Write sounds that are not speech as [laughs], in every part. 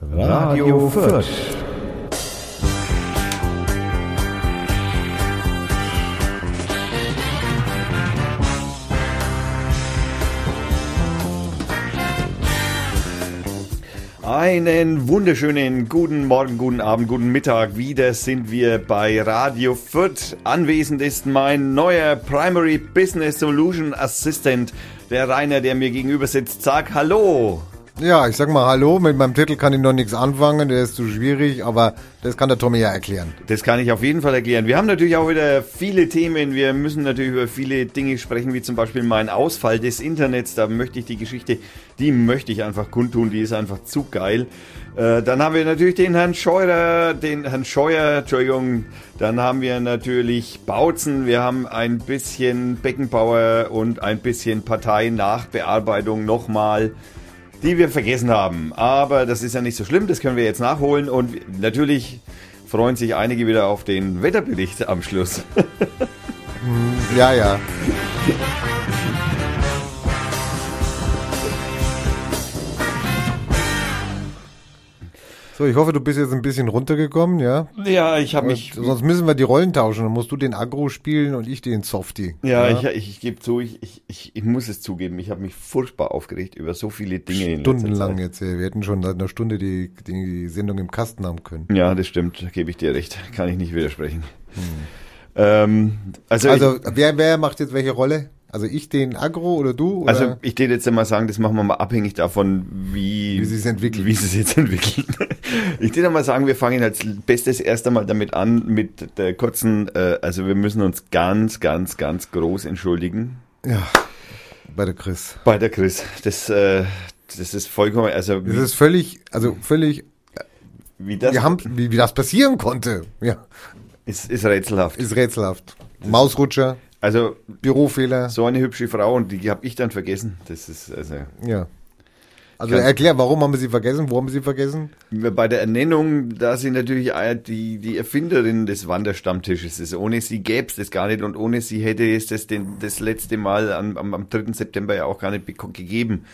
Radio Fürth. Einen wunderschönen guten Morgen, guten Abend, guten Mittag. Wieder sind wir bei Radio Fürth. Anwesend ist mein neuer Primary Business Solution Assistant, der Rainer, der mir gegenüber sitzt. Sag Hallo. Ja, ich sag mal Hallo. Mit meinem Titel kann ich noch nichts anfangen, der ist zu schwierig, aber das kann der Tommy ja erklären. Das kann ich auf jeden Fall erklären. Wir haben natürlich auch wieder viele Themen. Wir müssen natürlich über viele Dinge sprechen, wie zum Beispiel meinen Ausfall des Internets. Da möchte ich die Geschichte, die möchte ich einfach kundtun, die ist einfach zu geil. Äh, dann haben wir natürlich den Herrn Scheuer, den Herrn Scheuer, Entschuldigung. Dann haben wir natürlich Bautzen. Wir haben ein bisschen Beckenbauer und ein bisschen Partei-Nachbearbeitung nochmal die wir vergessen haben. Aber das ist ja nicht so schlimm, das können wir jetzt nachholen. Und natürlich freuen sich einige wieder auf den Wetterbericht am Schluss. [laughs] ja, ja. So, ich hoffe, du bist jetzt ein bisschen runtergekommen, ja? Ja, ich habe mich. Sonst müssen wir die Rollen tauschen. Dann musst du den Agro spielen und ich den Softie. Ja, ja? ich, ich, ich gebe zu, ich, ich, ich, ich muss es zugeben, ich habe mich furchtbar aufgeregt über so viele Dinge. Stundenlang jetzt. Wir hätten schon seit einer Stunde die, die Sendung im Kasten haben können. Ja, das stimmt, gebe ich dir recht. [laughs] Kann ich nicht widersprechen. Hm. Ähm, also, also wer, wer macht jetzt welche Rolle? Also ich den Agro oder du? Oder? Also ich würde jetzt einmal sagen, das machen wir mal abhängig davon, wie, wie sie es entwickeln. Wie sie es jetzt entwickeln. [laughs] ich würde mal sagen, wir fangen als Bestes erst einmal damit an, mit der kurzen, äh, also wir müssen uns ganz, ganz, ganz groß entschuldigen. Ja, bei der Chris. Bei der Chris. Das, äh, das ist vollkommen, also. Das ist völlig, also völlig, wie das, wir haben, wie, wie das passieren konnte. Ja. Ist, ist rätselhaft. Ist rätselhaft. Mausrutscher. Also Bürofehler. So eine hübsche Frau und die habe ich dann vergessen. Das ist also. Ja. Also erklär, warum haben wir sie vergessen? Wo haben wir sie vergessen? Bei der Ernennung, da sie natürlich die, die Erfinderin des Wanderstammtisches ist. Ohne sie gäbe es das gar nicht und ohne sie hätte es das den, das letzte Mal am, am, am 3. September ja auch gar nicht gegeben.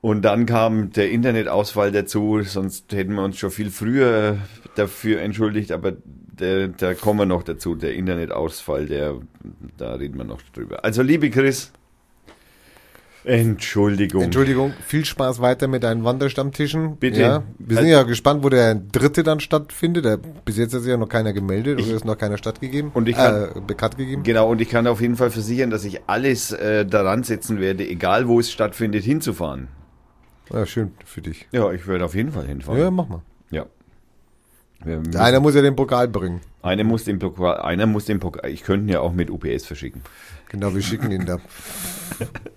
Und dann kam der Internetausfall dazu, sonst hätten wir uns schon viel früher dafür entschuldigt, aber der, da kommen wir noch dazu, der Internetausfall, der, da reden wir noch drüber. Also, liebe Chris, Entschuldigung. Entschuldigung, viel Spaß weiter mit deinen Wanderstammtischen. Bitte. Ja, wir sind ja gespannt, wo der dritte dann stattfindet. Der, bis jetzt hat sich ja noch keiner gemeldet ich, oder ist noch keiner stattgegeben, und ich kann, äh, bekannt gegeben. Genau, und ich kann auf jeden Fall versichern, dass ich alles äh, daran setzen werde, egal wo es stattfindet, hinzufahren. Ja, schön für dich. Ja, ich werde auf jeden Fall hinfahren. Ja, mach mal. Ja. Einer muss ja den Pokal bringen. Einer muss den Pokal, einer muss den Pokal, ich könnte ihn ja auch mit UPS verschicken. Genau, wir schicken ihn da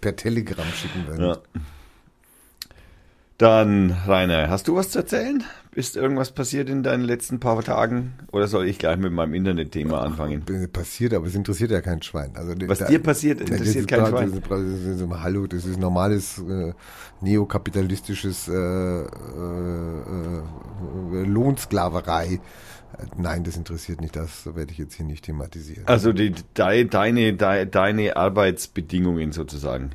per Telegram schicken wir. Ja. Dann, Rainer, hast du was zu erzählen? Ist irgendwas passiert in deinen letzten paar Tagen? Oder soll ich gleich mit meinem Internetthema anfangen? Passiert, aber es interessiert ja kein Schwein. Also, was da, dir passiert, interessiert kein Schwein. Das ist, das ist, Hallo, das ist normales äh, neokapitalistisches äh, äh, äh, Lohnsklaverei. Nein, das interessiert nicht, das werde ich jetzt hier nicht thematisieren. Also die, de, deine, de, deine Arbeitsbedingungen sozusagen.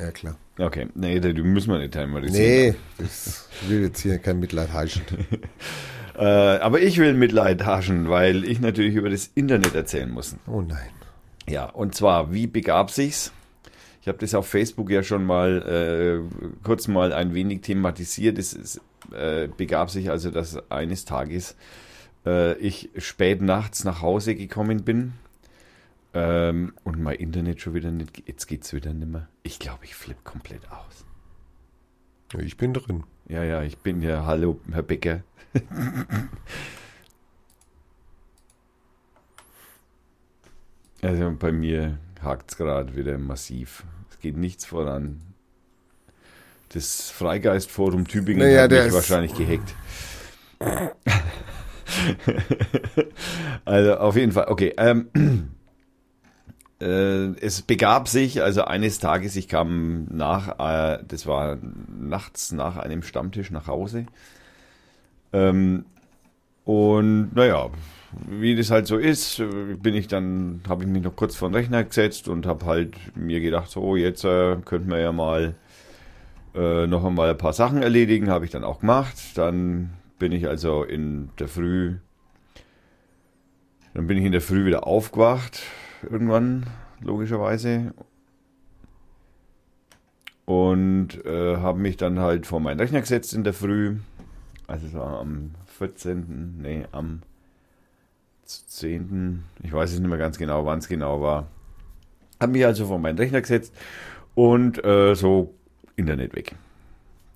Ja, klar. Okay, nee, die müssen wir nicht thematisieren. Nee, das will jetzt hier kein Mitleid haschen. [laughs] äh, aber ich will Mitleid haschen, weil ich natürlich über das Internet erzählen muss. Oh nein. Ja, und zwar, wie begab sich's? Ich habe das auf Facebook ja schon mal äh, kurz mal ein wenig thematisiert. Es, es äh, begab sich also, dass eines Tages äh, ich spät nachts nach Hause gekommen bin ähm, und mein Internet schon wieder nicht. Jetzt geht's wieder nicht mehr. Ich glaube, ich flippe komplett aus. Ja, ich bin drin. Ja, ja, ich bin ja. Hallo, Herr Becker. [laughs] also bei mir hakt es gerade wieder massiv. Es geht nichts voran. Das Freigeistforum Tübingen naja, hat mich wahrscheinlich gehackt. [laughs] also auf jeden Fall, okay. Ähm, äh, es begab sich, also eines Tages, ich kam nach, äh, das war nachts nach einem Stammtisch nach Hause. Ähm, und naja, wie das halt so ist, bin ich dann, habe ich mich noch kurz vor den Rechner gesetzt und habe halt mir gedacht, so jetzt äh, könnten wir ja mal äh, noch einmal ein paar Sachen erledigen, habe ich dann auch gemacht. Dann bin ich also in der Früh, dann bin ich in der Früh wieder aufgewacht, irgendwann, logischerweise. Und äh, habe mich dann halt vor meinen Rechner gesetzt in der Früh. Also es war am 14., nee, am 10., ich weiß es nicht mehr ganz genau, wann es genau war. Habe mich also vor meinen Rechner gesetzt und äh, so Internet weg.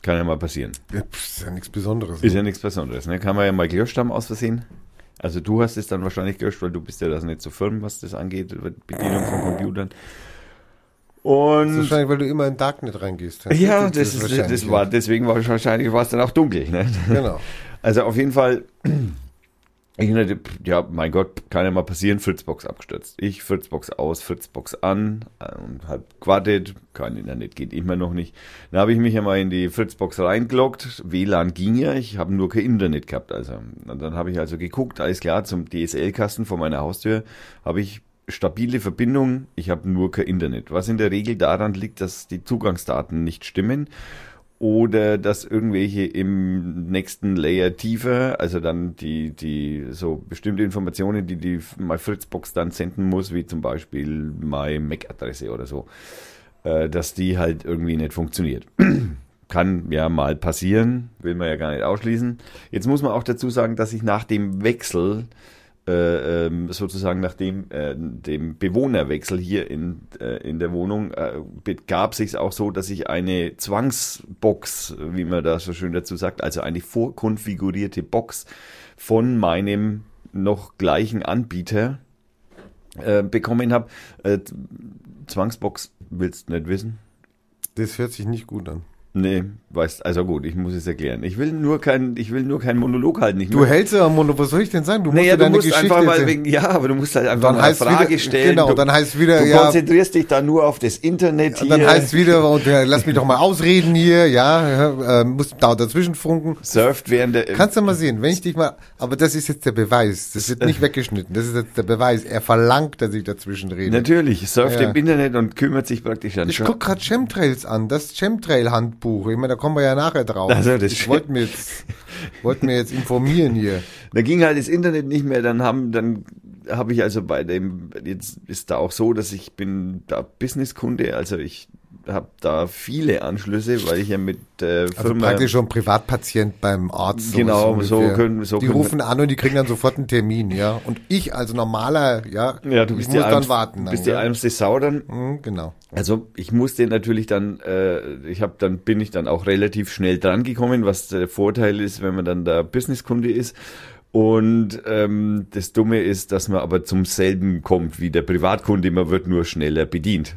Kann ja mal passieren. Ja, ist ja nichts Besonderes. Ist ne? ja nichts Besonderes. Ne? Kann man ja mal gelöscht haben aus Versehen. Also du hast es dann wahrscheinlich gelöscht, weil du bist ja das nicht so firm, was das angeht, Bedienung von Computern. Und das ist wahrscheinlich, weil du immer in Darknet reingehst. Ja, das, das, ist, das war, deswegen war es wahrscheinlich war es dann auch dunkel. Ne? Genau. [laughs] Also auf jeden Fall ich hatte, ja, mein Gott, kann ja mal passieren, Fritzbox abgestürzt. Ich, Fritzbox aus, Fritzbox an äh, und hab gewartet, kein Internet geht immer noch nicht. Dann habe ich mich ja mal in die Fritzbox reingeloggt, WLAN ging ja, ich habe nur kein Internet gehabt. Also und dann habe ich also geguckt, alles klar, zum DSL-Kasten vor meiner Haustür habe ich stabile Verbindung, ich habe nur kein Internet. Was in der Regel daran liegt, dass die Zugangsdaten nicht stimmen oder dass irgendwelche im nächsten Layer tiefer, also dann die, die so bestimmte Informationen, die die My Fritzbox dann senden muss, wie zum Beispiel My MAC-Adresse oder so, äh, dass die halt irgendwie nicht funktioniert. [clears throat] Kann ja mal passieren, will man ja gar nicht ausschließen. Jetzt muss man auch dazu sagen, dass ich nach dem Wechsel äh, ähm, sozusagen nach dem, äh, dem Bewohnerwechsel hier in, äh, in der Wohnung äh, begab sich auch so, dass ich eine Zwangsbox, wie man da so schön dazu sagt, also eine vorkonfigurierte Box von meinem noch gleichen Anbieter äh, bekommen habe. Äh, Zwangsbox willst du nicht wissen? Das hört sich nicht gut an. Nee, weißt, also gut, ich muss es erklären. Ich will nur kein, ich will nur keinen Monolog halten. Ich du hältst ja Monolog, was soll ich denn sagen? Du musst naja, du musst Geschichte einfach mal wegen, ja, aber du musst halt einfach dann mal eine Frage wieder, stellen. Genau, du, dann heißt wieder, du ja. Du konzentrierst dich da nur auf das Internet hier. Dann heißt wieder, und ja, lass mich doch mal ausreden hier, ja, äh, muss da dazwischen funken. Surft während der, Kannst du mal sehen, wenn ich dich mal, aber das ist jetzt der Beweis. Das wird nicht [laughs] weggeschnitten. Das ist jetzt der Beweis. Er verlangt, dass ich dazwischen rede. Natürlich, surft ja. im Internet und kümmert sich praktisch an. Ich guck gerade Chemtrails an, das Chemtrail-Handbuch. Ich meine, da kommen wir ja nachher drauf. Also das ich wollte mir jetzt, [laughs] wollte mir jetzt informieren hier. Da ging halt das Internet nicht mehr, dann haben, dann habe ich also bei dem, jetzt ist da auch so, dass ich bin da Businesskunde, also ich habe da viele Anschlüsse, weil ich ja mit äh, Firma... Also praktisch schon Privatpatient beim Arzt. Genau, so, können so Die können rufen an und die kriegen dann sofort einen Termin, ja. Und ich als normaler, ja, ja du bist ich muss dann Alms, warten. Du bist die ärmste Sau dann. Mhm, genau. Also ich musste natürlich dann, äh, ich habe dann bin ich dann auch relativ schnell dran gekommen, was der Vorteil ist, wenn man dann der Businesskunde ist. Und ähm, das Dumme ist, dass man aber zum selben kommt wie der Privatkunde, man wird nur schneller bedient.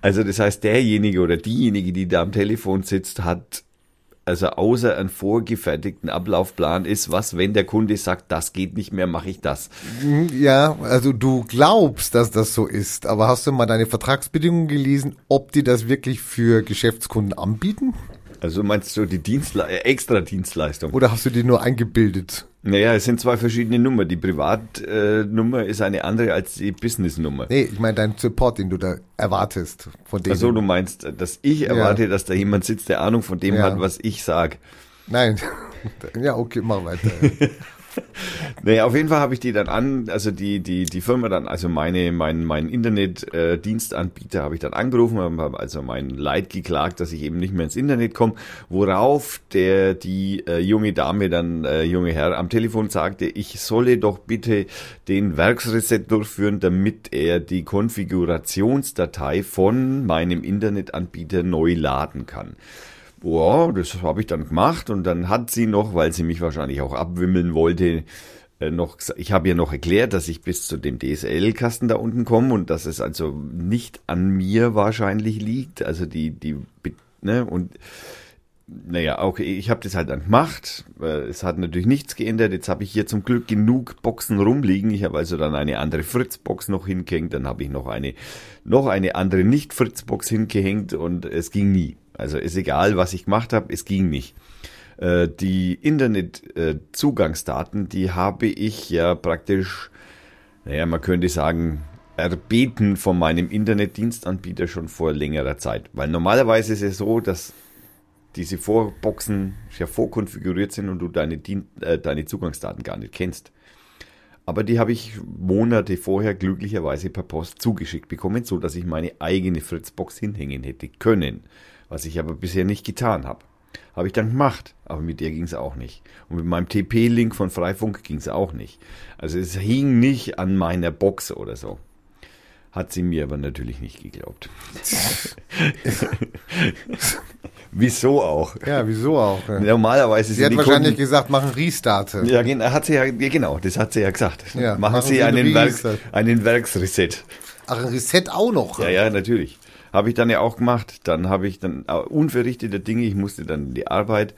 Also das heißt, derjenige oder diejenige, die da am Telefon sitzt, hat also außer einen vorgefertigten Ablaufplan ist, was, wenn der Kunde sagt, das geht nicht mehr, mache ich das. Ja, also du glaubst, dass das so ist, aber hast du mal deine Vertragsbedingungen gelesen, ob die das wirklich für Geschäftskunden anbieten? Also meinst du die Dienstle äh, extra Dienstleistung? Oder hast du die nur eingebildet? Naja, es sind zwei verschiedene Nummern. Die Privatnummer äh, ist eine andere als die Businessnummer. Nee, ich meine deinen Support, den du da erwartest von dem. Also du meinst, dass ich erwarte, ja. dass da jemand sitzt, der Ahnung von dem ja. hat, was ich sag. Nein. [laughs] ja, okay, mach weiter. [laughs] [laughs] naja, auf jeden Fall habe ich die dann an, also die, die, die Firma dann, also meine, mein, mein Internet-Dienstanbieter äh, habe ich dann angerufen, habe also mein Leid geklagt, dass ich eben nicht mehr ins Internet komme, worauf der, die äh, junge Dame dann, äh, junge Herr am Telefon sagte, ich solle doch bitte den Werksreset durchführen, damit er die Konfigurationsdatei von meinem Internetanbieter neu laden kann. Boah, das habe ich dann gemacht und dann hat sie noch, weil sie mich wahrscheinlich auch abwimmeln wollte, äh, noch, ich habe ihr noch erklärt, dass ich bis zu dem DSL-Kasten da unten komme und dass es also nicht an mir wahrscheinlich liegt, also die, die, ne, und naja, okay, ich habe das halt dann gemacht. Es hat natürlich nichts geändert. Jetzt habe ich hier zum Glück genug Boxen rumliegen. Ich habe also dann eine andere Fritz-Box noch hingehängt. Dann habe ich noch eine, noch eine andere Nicht-Fritz-Box hingehängt und es ging nie. Also ist egal, was ich gemacht habe, es ging nicht. Äh, die Internetzugangsdaten, die habe ich ja praktisch, naja, man könnte sagen, erbeten von meinem Internetdienstanbieter schon vor längerer Zeit. Weil normalerweise ist es so, dass diese Vorboxen ja vorkonfiguriert sind und du deine, Dien äh, deine Zugangsdaten gar nicht kennst. Aber die habe ich Monate vorher glücklicherweise per Post zugeschickt bekommen, so dass ich meine eigene Fritzbox hinhängen hätte können, was ich aber bisher nicht getan habe. Habe ich dann gemacht, aber mit der ging es auch nicht. Und mit meinem TP-Link von Freifunk ging es auch nicht. Also es hing nicht an meiner Box oder so. Hat sie mir aber natürlich nicht geglaubt. [laughs] wieso auch? Ja, wieso auch? Ja. Normalerweise Sie hat wahrscheinlich Kunden, gesagt, machen Restart. Ja, hat sie ja, genau, das hat sie ja gesagt. Ja, machen, machen, Sie, einen, einen Werksreset. Ach, ein Reset auch noch? Ja, ja, natürlich. Habe ich dann ja auch gemacht. Dann habe ich dann uh, unverrichtete Dinge, ich musste dann in die Arbeit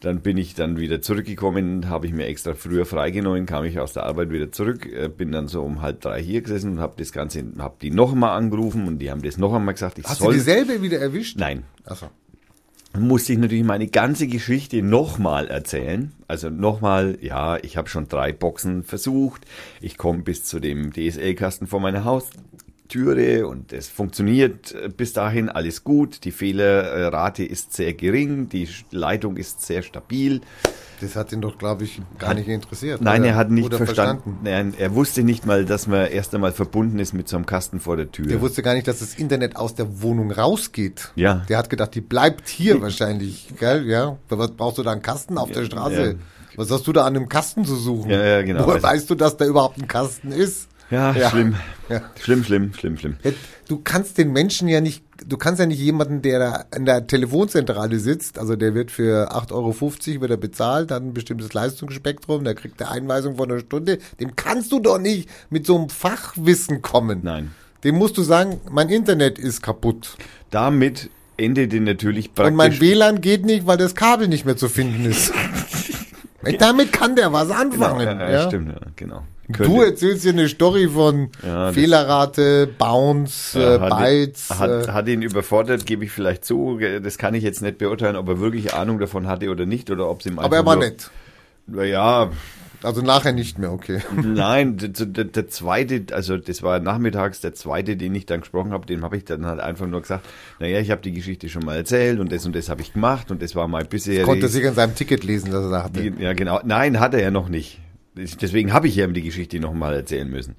dann bin ich dann wieder zurückgekommen, habe ich mir extra früher freigenommen, kam ich aus der Arbeit wieder zurück, äh, bin dann so um halb drei hier gesessen und habe das Ganze, habe die noch einmal angerufen und die haben das noch einmal gesagt. Ich Hast soll, du dieselbe wieder erwischt? Nein. Achso. Dann musste ich natürlich meine ganze Geschichte nochmal erzählen. Also nochmal, ja, ich habe schon drei Boxen versucht. Ich komme bis zu dem DSL-Kasten vor meiner Haus, Türe und es funktioniert äh, bis dahin alles gut. Die Fehlerrate ist sehr gering, die Leitung ist sehr stabil. Das hat ihn doch, glaube ich, gar hat, nicht interessiert. Nein, er hat nicht verstanden. verstanden. Er, er, wusste nicht mal, dass man erst einmal verbunden ist mit so einem Kasten vor der Tür. Der wusste gar nicht, dass das Internet aus der Wohnung rausgeht. Ja. Der hat gedacht, die bleibt hier wahrscheinlich, gell? Ja. Was brauchst du da einen Kasten auf ja, der Straße? Ja. Was hast du da an einem Kasten zu suchen? Ja, ja, genau. Woher also, weißt du, dass da überhaupt ein Kasten ist? Ja, ja. schlimm. Ja. Schlimm, schlimm, schlimm, schlimm. Du kannst den Menschen ja nicht, du kannst ja nicht jemanden, der da in der Telefonzentrale sitzt, also der wird für 8,50 Euro wird er bezahlt, hat ein bestimmtes Leistungsspektrum, der kriegt eine Einweisung von einer Stunde, dem kannst du doch nicht mit so einem Fachwissen kommen. Nein. Dem musst du sagen, mein Internet ist kaputt. Damit endet natürlich praktisch. Und mein WLAN geht nicht, weil das Kabel nicht mehr zu finden ist. [laughs] Damit kann der was anfangen. Genau, ja, ja, stimmt, ja, genau. Könnte. Du erzählst hier eine Story von ja, Fehlerrate, Bounce, ja, äh, Bytes. Hat, äh. hat ihn überfordert, gebe ich vielleicht zu. Das kann ich jetzt nicht beurteilen, ob er wirklich Ahnung davon hatte oder nicht oder ob es ihm einfach Aber er war nur, nett. Ja. Also nachher nicht mehr, okay. [laughs] Nein, der, der, der, zweite, also das war nachmittags der zweite, den ich dann gesprochen habe, den habe ich dann halt einfach nur gesagt, naja, ich habe die Geschichte schon mal erzählt und das und das habe ich gemacht und das war mal bisher. Konnte sich in seinem Ticket lesen, dass er da hatte. Ja, genau. Nein, hat er ja noch nicht. Deswegen habe ich ihm die Geschichte nochmal erzählen müssen.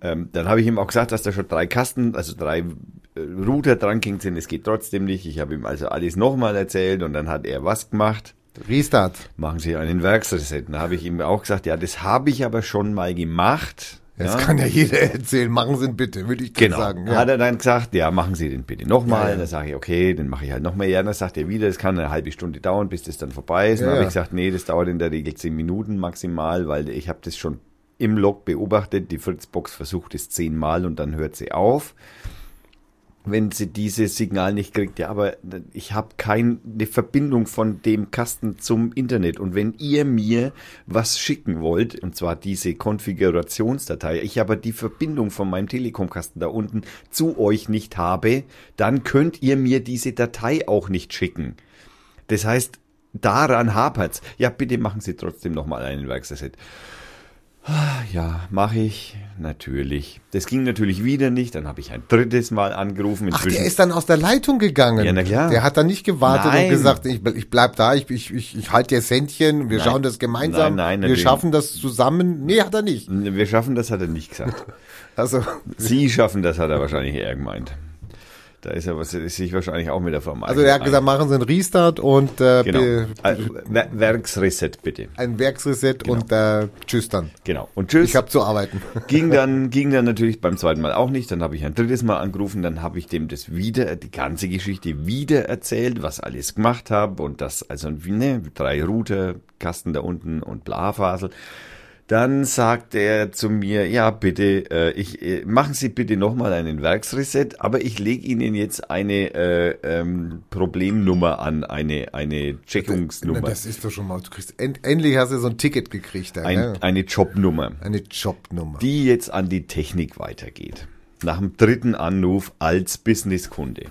Ähm, dann habe ich ihm auch gesagt, dass da schon drei Kasten, also drei äh, Router dran sind. Es geht trotzdem nicht. Ich habe ihm also alles nochmal erzählt und dann hat er was gemacht. Restart. Machen Sie einen Werksreset. Dann habe ich ihm auch gesagt, ja, das habe ich aber schon mal gemacht. Das ja. kann ja jeder erzählen. Machen Sie ihn bitte, würde ich genau. sagen. Ja. Hat er dann gesagt, ja, machen Sie den bitte nochmal. Ja. Dann sage ich, okay, dann mache ich halt nochmal. Ja, dann sagt er wieder, es kann eine halbe Stunde dauern, bis das dann vorbei ist. Dann habe ich gesagt, nee, das dauert in der Regel zehn Minuten maximal, weil ich habe das schon im Log beobachtet. Die Fritzbox versucht es zehnmal und dann hört sie auf wenn sie dieses Signal nicht kriegt. Ja, aber ich habe keine Verbindung von dem Kasten zum Internet. Und wenn ihr mir was schicken wollt, und zwar diese Konfigurationsdatei, ich aber die Verbindung von meinem Telekom-Kasten da unten zu euch nicht habe, dann könnt ihr mir diese Datei auch nicht schicken. Das heißt, daran hapert's. Ja, bitte machen Sie trotzdem nochmal einen Werksreset. Ja, mache ich natürlich. Das ging natürlich wieder nicht. Dann habe ich ein drittes Mal angerufen. Inzwischen Ach, der ist dann aus der Leitung gegangen. Ja, na klar. Der hat dann nicht gewartet nein. und gesagt, ich, ich bleib da, ich, ich, ich, ich halte jetzt Händchen, wir nein. schauen das gemeinsam, nein, nein, wir schaffen das zusammen. Nee, hat er nicht. Wir schaffen das, hat er nicht gesagt. [laughs] also Sie schaffen das, hat er wahrscheinlich eher gemeint. Da ist er was, ist sich wahrscheinlich auch mit der Firma. Also er hat gesagt, machen Sie einen Restart und äh, genau. Also, Werksreset bitte. Ein Werksreset genau. und äh, tschüss dann. Genau. Und tschüss. Ich habe zu arbeiten. [laughs] Ging dann, ging dann natürlich beim zweiten Mal auch nicht. Dann habe ich ein drittes Mal angerufen, dann habe ich dem das wieder, die ganze Geschichte wieder erzählt, was alles gemacht habe und das, also ne, drei Router, Kasten da unten und Blafasel. Dann sagt er zu mir, ja bitte, äh, ich äh, machen Sie bitte nochmal einen Werksreset, aber ich lege Ihnen jetzt eine äh, ähm, Problemnummer an, eine eine Checkungsnummer. Das ist doch schon mal, du kriegst end, endlich hast du so ein Ticket gekriegt. Da, ein, ne? Eine Jobnummer. Eine Jobnummer. Die jetzt an die Technik weitergeht. Nach dem dritten Anruf als Businesskunde.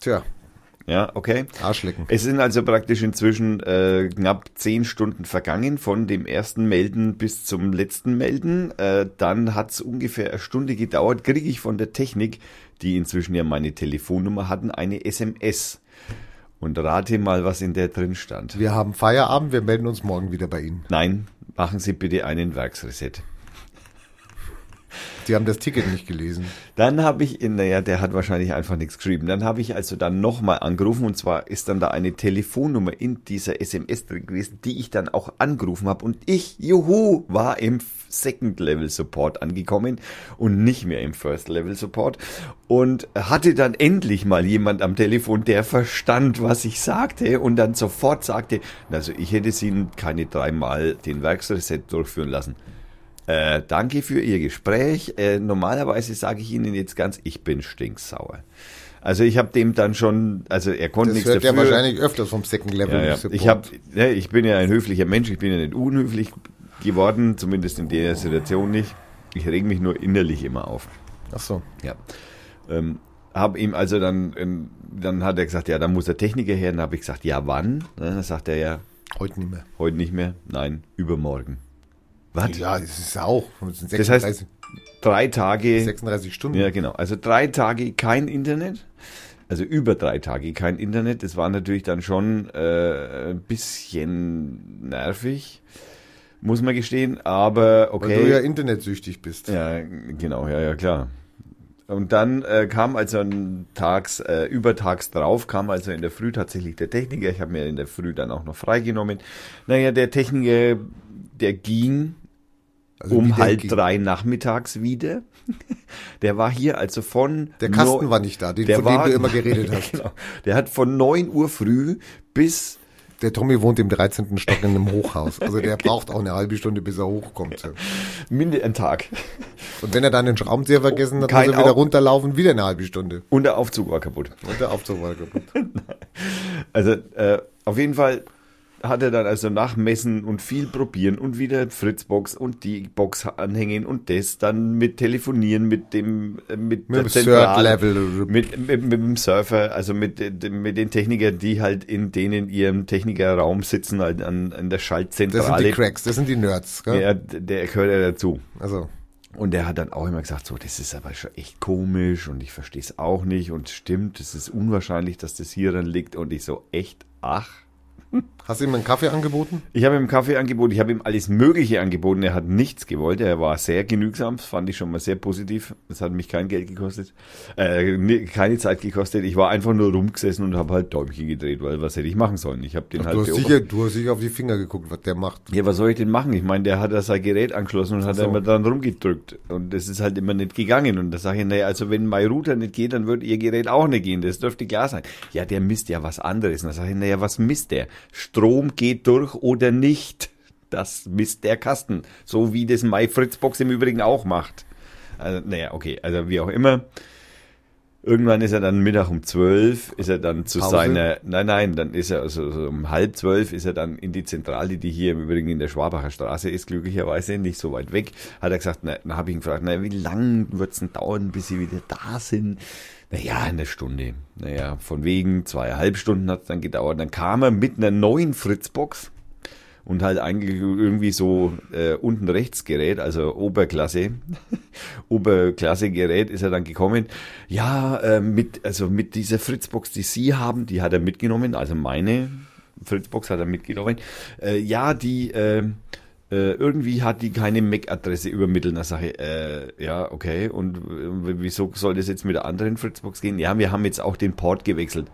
Tja, ja, okay. Arschlecken. Es sind also praktisch inzwischen äh, knapp zehn Stunden vergangen von dem ersten Melden bis zum letzten Melden. Äh, dann hat es ungefähr eine Stunde gedauert, kriege ich von der Technik, die inzwischen ja meine Telefonnummer hatten, eine SMS. Und rate mal, was in der drin stand. Wir haben Feierabend, wir melden uns morgen wieder bei Ihnen. Nein, machen Sie bitte einen Werksreset. Sie haben das Ticket nicht gelesen. Dann habe ich, in, naja, der hat wahrscheinlich einfach nichts geschrieben. Dann habe ich also dann nochmal angerufen und zwar ist dann da eine Telefonnummer in dieser SMS drin gewesen, die ich dann auch angerufen habe und ich, juhu, war im Second Level Support angekommen und nicht mehr im First Level Support und hatte dann endlich mal jemand am Telefon, der verstand, was ich sagte und dann sofort sagte, also ich hätte Sie keine dreimal den Werksreset durchführen lassen. Äh, danke für Ihr Gespräch. Äh, normalerweise sage ich Ihnen jetzt ganz, ich bin stinksauer. Also ich habe dem dann schon, also er konnte Das nichts hört ja dafür. wahrscheinlich öfters vom Second Level Ja, ja. Ich, hab, ne, ich bin ja ein höflicher Mensch, ich bin ja nicht unhöflich geworden, zumindest in der Situation nicht. Ich reg mich nur innerlich immer auf. Ach so. Ja. Ähm, hab ihm also dann, ähm, dann hat er gesagt, ja, da muss der Techniker her. Dann habe ich gesagt, ja, wann? Ne, Dann sagt er ja, Heute nicht mehr. heute nicht mehr, nein, übermorgen. Was? Ja, es ist auch. Es sind Das 36, heißt, drei Tage. 36 Stunden. Ja, genau. Also drei Tage kein Internet. Also über drei Tage kein Internet. Das war natürlich dann schon äh, ein bisschen nervig, muss man gestehen. Aber okay. Weil du ja internetsüchtig bist. Ja, genau, ja, ja, klar. Und dann äh, kam also tags, äh, übertags drauf, kam also in der Früh tatsächlich der Techniker. Ich habe mir in der Früh dann auch noch freigenommen. Naja, der Techniker, der ging Also um halb ging. drei nachmittags wieder. [laughs] Der war hier also von... Der Kasten neu- war nicht da, den, der von war, dem du immer geredet [laughs] hast. genau, der hat von 9 Uhr früh bis... Der Tommy wohnt im 13. Stock in einem [laughs] Hochhaus. Also der braucht auch eine halbe Stunde, bis er hochkommt. Minde einen Tag. Und wenn er dann den Schraubenzieher vergessen hat, Kein muss er wieder Au- runterlaufen, wieder eine halbe Stunde. Und der Aufzug war kaputt. Und der Aufzug war kaputt. Also äh, auf jeden Fall hat er dann also nachmessen und viel probieren und wieder Fritzbox und die Box anhängen und das dann mit telefonieren mit dem äh, mit, Mit der dem Zentrale, Third Level. mit, mit, mit dem Surfer, also mit, äh, mit den Technikern, die halt in denen ihrem Technikerraum sitzen, halt an, an der Das sind Schaltzentrale. die Cracks, das sind die Nerds. Gell? Ja, der gehört ja dazu. Also, Und der hat dann auch immer gesagt, so, das ist aber schon echt komisch und ich verstehe es auch nicht und stimmt, es ist unwahrscheinlich, dass das hier dann liegt und ich so, echt, ach. [laughs] hast du ihm einen Kaffee angeboten? Ich habe ihm Kaffee angeboten, ich habe ihm alles Mögliche angeboten, er hat nichts gewollt, er war sehr genügsam, das fand ich schon mal sehr positiv, das hat mich kein Geld gekostet, äh, keine Zeit gekostet, ich war einfach nur rumgesessen und habe halt Däumchen gedreht, weil was hätte ich machen sollen? Ich habe den halt Du hast, sicher, du hast sicher auf die Finger geguckt, was der macht. Ja, was soll ich denn machen? Ich meine, der hat da sein Gerät angeschlossen und hat so. immer dran rumgedrückt. Und das ist halt immer nicht gegangen. Und da sage ich, naja, also wenn mein Router nicht geht, dann wird ihr Gerät auch nicht gehen. Das dürfte klar sein. Ja, der misst ja was anderes. Und da sage ich, naja, was misst der? Strom geht durch oder nicht? Das misst der Kasten. So wie das MyFritzbox im Übrigen auch macht. Also, naja, okay. Also wie auch immer. Irgendwann ist er dann Mittag um zwölf, ist er dann zu Pause? seiner, nein, nein, dann ist er, also so um halb zwölf ist er dann in die Zentrale, die hier im Übrigen in der Schwabacher Straße ist, glücklicherweise nicht so weit weg, hat er gesagt, na, dann habe ich ihn gefragt, na, wie lang wird's denn dauern, bis sie wieder da sind? Naja, eine Stunde. Naja, von wegen zweieinhalb Stunden hat's dann gedauert. Dann kam er mit einer neuen Fritzbox und halt eigentlich irgendwie so äh, unten rechts Gerät, also Oberklasse, [laughs] Oberklasse Gerät ist er dann gekommen. Ja, äh, mit also mit dieser Fritzbox, die Sie haben, die hat er mitgenommen, also meine Fritzbox hat er mitgenommen. Äh, ja, die äh, irgendwie hat die keine MAC-Adresse übermittelt. Da sage ich, äh, ja, okay. Und wieso soll das jetzt mit der anderen Fritzbox gehen? Ja, wir haben jetzt auch den Port gewechselt.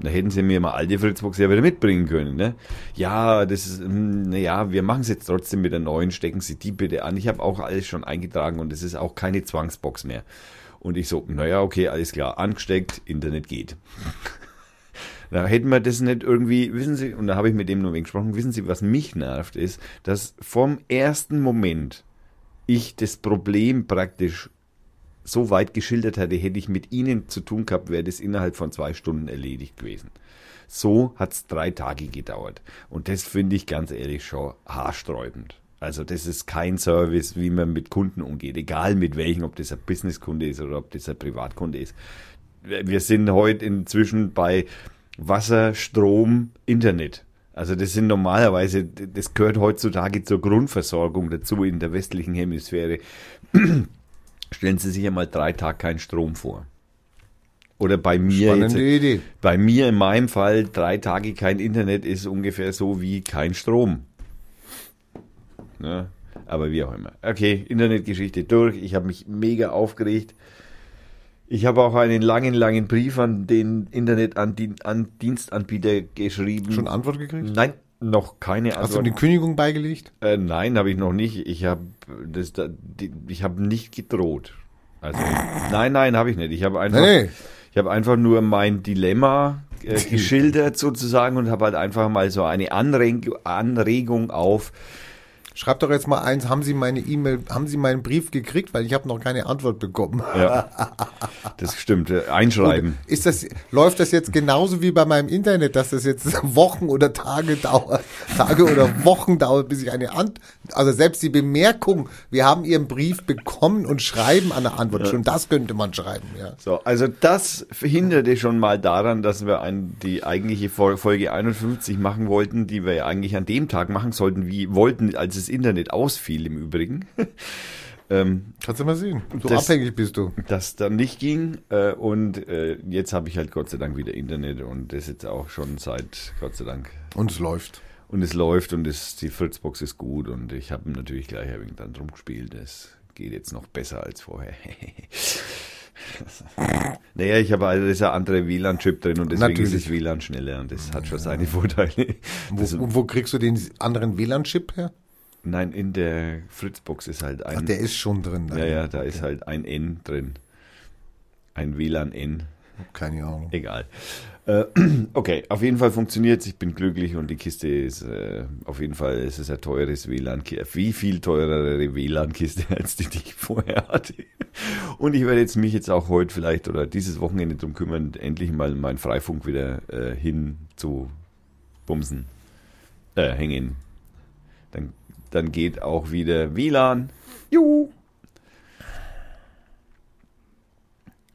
Da hätten sie mir mal alte Fritzbox ja wieder mitbringen können, ne? Ja, das ist, naja, wir machen es jetzt trotzdem mit der neuen, stecken Sie die bitte an. Ich habe auch alles schon eingetragen und es ist auch keine Zwangsbox mehr. Und ich so, naja, okay, alles klar, angesteckt, Internet geht. Da hätten wir das nicht irgendwie, wissen Sie, und da habe ich mit dem nur wegen gesprochen, wissen Sie, was mich nervt, ist, dass vom ersten Moment ich das Problem praktisch so weit geschildert hätte, hätte ich mit Ihnen zu tun gehabt, wäre das innerhalb von zwei Stunden erledigt gewesen. So hat's drei Tage gedauert. Und das finde ich ganz ehrlich schon haarsträubend. Also das ist kein Service, wie man mit Kunden umgeht, egal mit welchen, ob das ein Businesskunde ist oder ob das ein Privatkunde ist. Wir sind heute inzwischen bei Wasser, Strom, Internet. Also das sind normalerweise, das gehört heutzutage zur Grundversorgung dazu in der westlichen Hemisphäre. [clears throat] Stellen Sie sich einmal drei Tage keinen Strom vor. Oder bei mir, jetzt, Idee. bei mir in meinem Fall, drei Tage kein Internet ist ungefähr so wie kein Strom. Ja, aber wie auch immer. Okay, Internetgeschichte durch. Ich habe mich mega aufgeregt. Ich habe auch einen langen, langen Brief an den Internetdienstanbieter geschrieben. Schon Antwort gekriegt? Nein, noch keine Hast du Antwort. die Kündigung beigelegt? Äh, nein, habe ich noch nicht. Ich habe das, da- die, ich habe nicht gedroht. Also [laughs] nein, nein, habe ich nicht. Ich habe einfach, Nee, ich habe einfach nur mein Dilemma äh, [laughs] geschildert sozusagen und habe halt einfach mal so eine Anreg Anregung auf. Schreib doch jetzt mal eins, haben Sie meine E-Mail, haben Sie meinen Brief gekriegt, weil ich habe noch keine Antwort bekommen. Ja, das stimmt. Einschreiben. Ist das, läuft das jetzt genauso wie bei meinem Internet, dass das jetzt [laughs] Wochen oder Tage dauert, Tage oder Wochen dauert, bis ich eine Antwort, also selbst die Bemerkung, wir haben Ihren Brief bekommen und schreiben eine Antwort, schon das könnte man schreiben, ja. So, also das verhinderte schon mal daran, dass wir ein, die eigentliche Fol- Folge 51 machen wollten, die wir ja eigentlich an dem Tag machen sollten, wie wollten, als das Internet ausfiel im Übrigen. [laughs] ähm, Kannst du mal sehen. So Das- abhängig bist du. das dann nicht ging äh, und äh, jetzt habe ich halt Gott sei Dank wieder Internet und das jetzt auch schon seit Gott sei Dank Und es läuft. und es läuft und es, die Fritzbox ist gut und ich habe natürlich gleich ein wenig dann drum gespielt. Es geht jetzt noch besser als vorher. [laughs] naja, ich habe also ein anderer WLAN-Chip drin und deswegen Natürlich. ist das WLAN schneller und das hat schon seine Vorteile. Wo, wo kriegst du den anderen WLAN-Chip her? Nein, in der Fritzbox ist halt ein Ach, der ist schon drin. da. ja, ja, da ist halt ein N drin. Ein WLAN-N. Keine Ahnung. Egal. Äh, [clears throat] okay, auf jeden Fall funktioniert Ich bin glücklich und die Kiste ist äh, auf jeden Fall, es ist ein teures WLAN, wie viel teurere WLAN-Kiste [laughs] als die, die ich vorher hatte. Und ich werde jetzt mich jetzt auch heute vielleicht oder dieses Wochenende drum kümmern, endlich mal meinen Freifunk wieder äh, hin zu bumsen, äh, hängen. Dann, geht auch wieder WLAN. Juhu.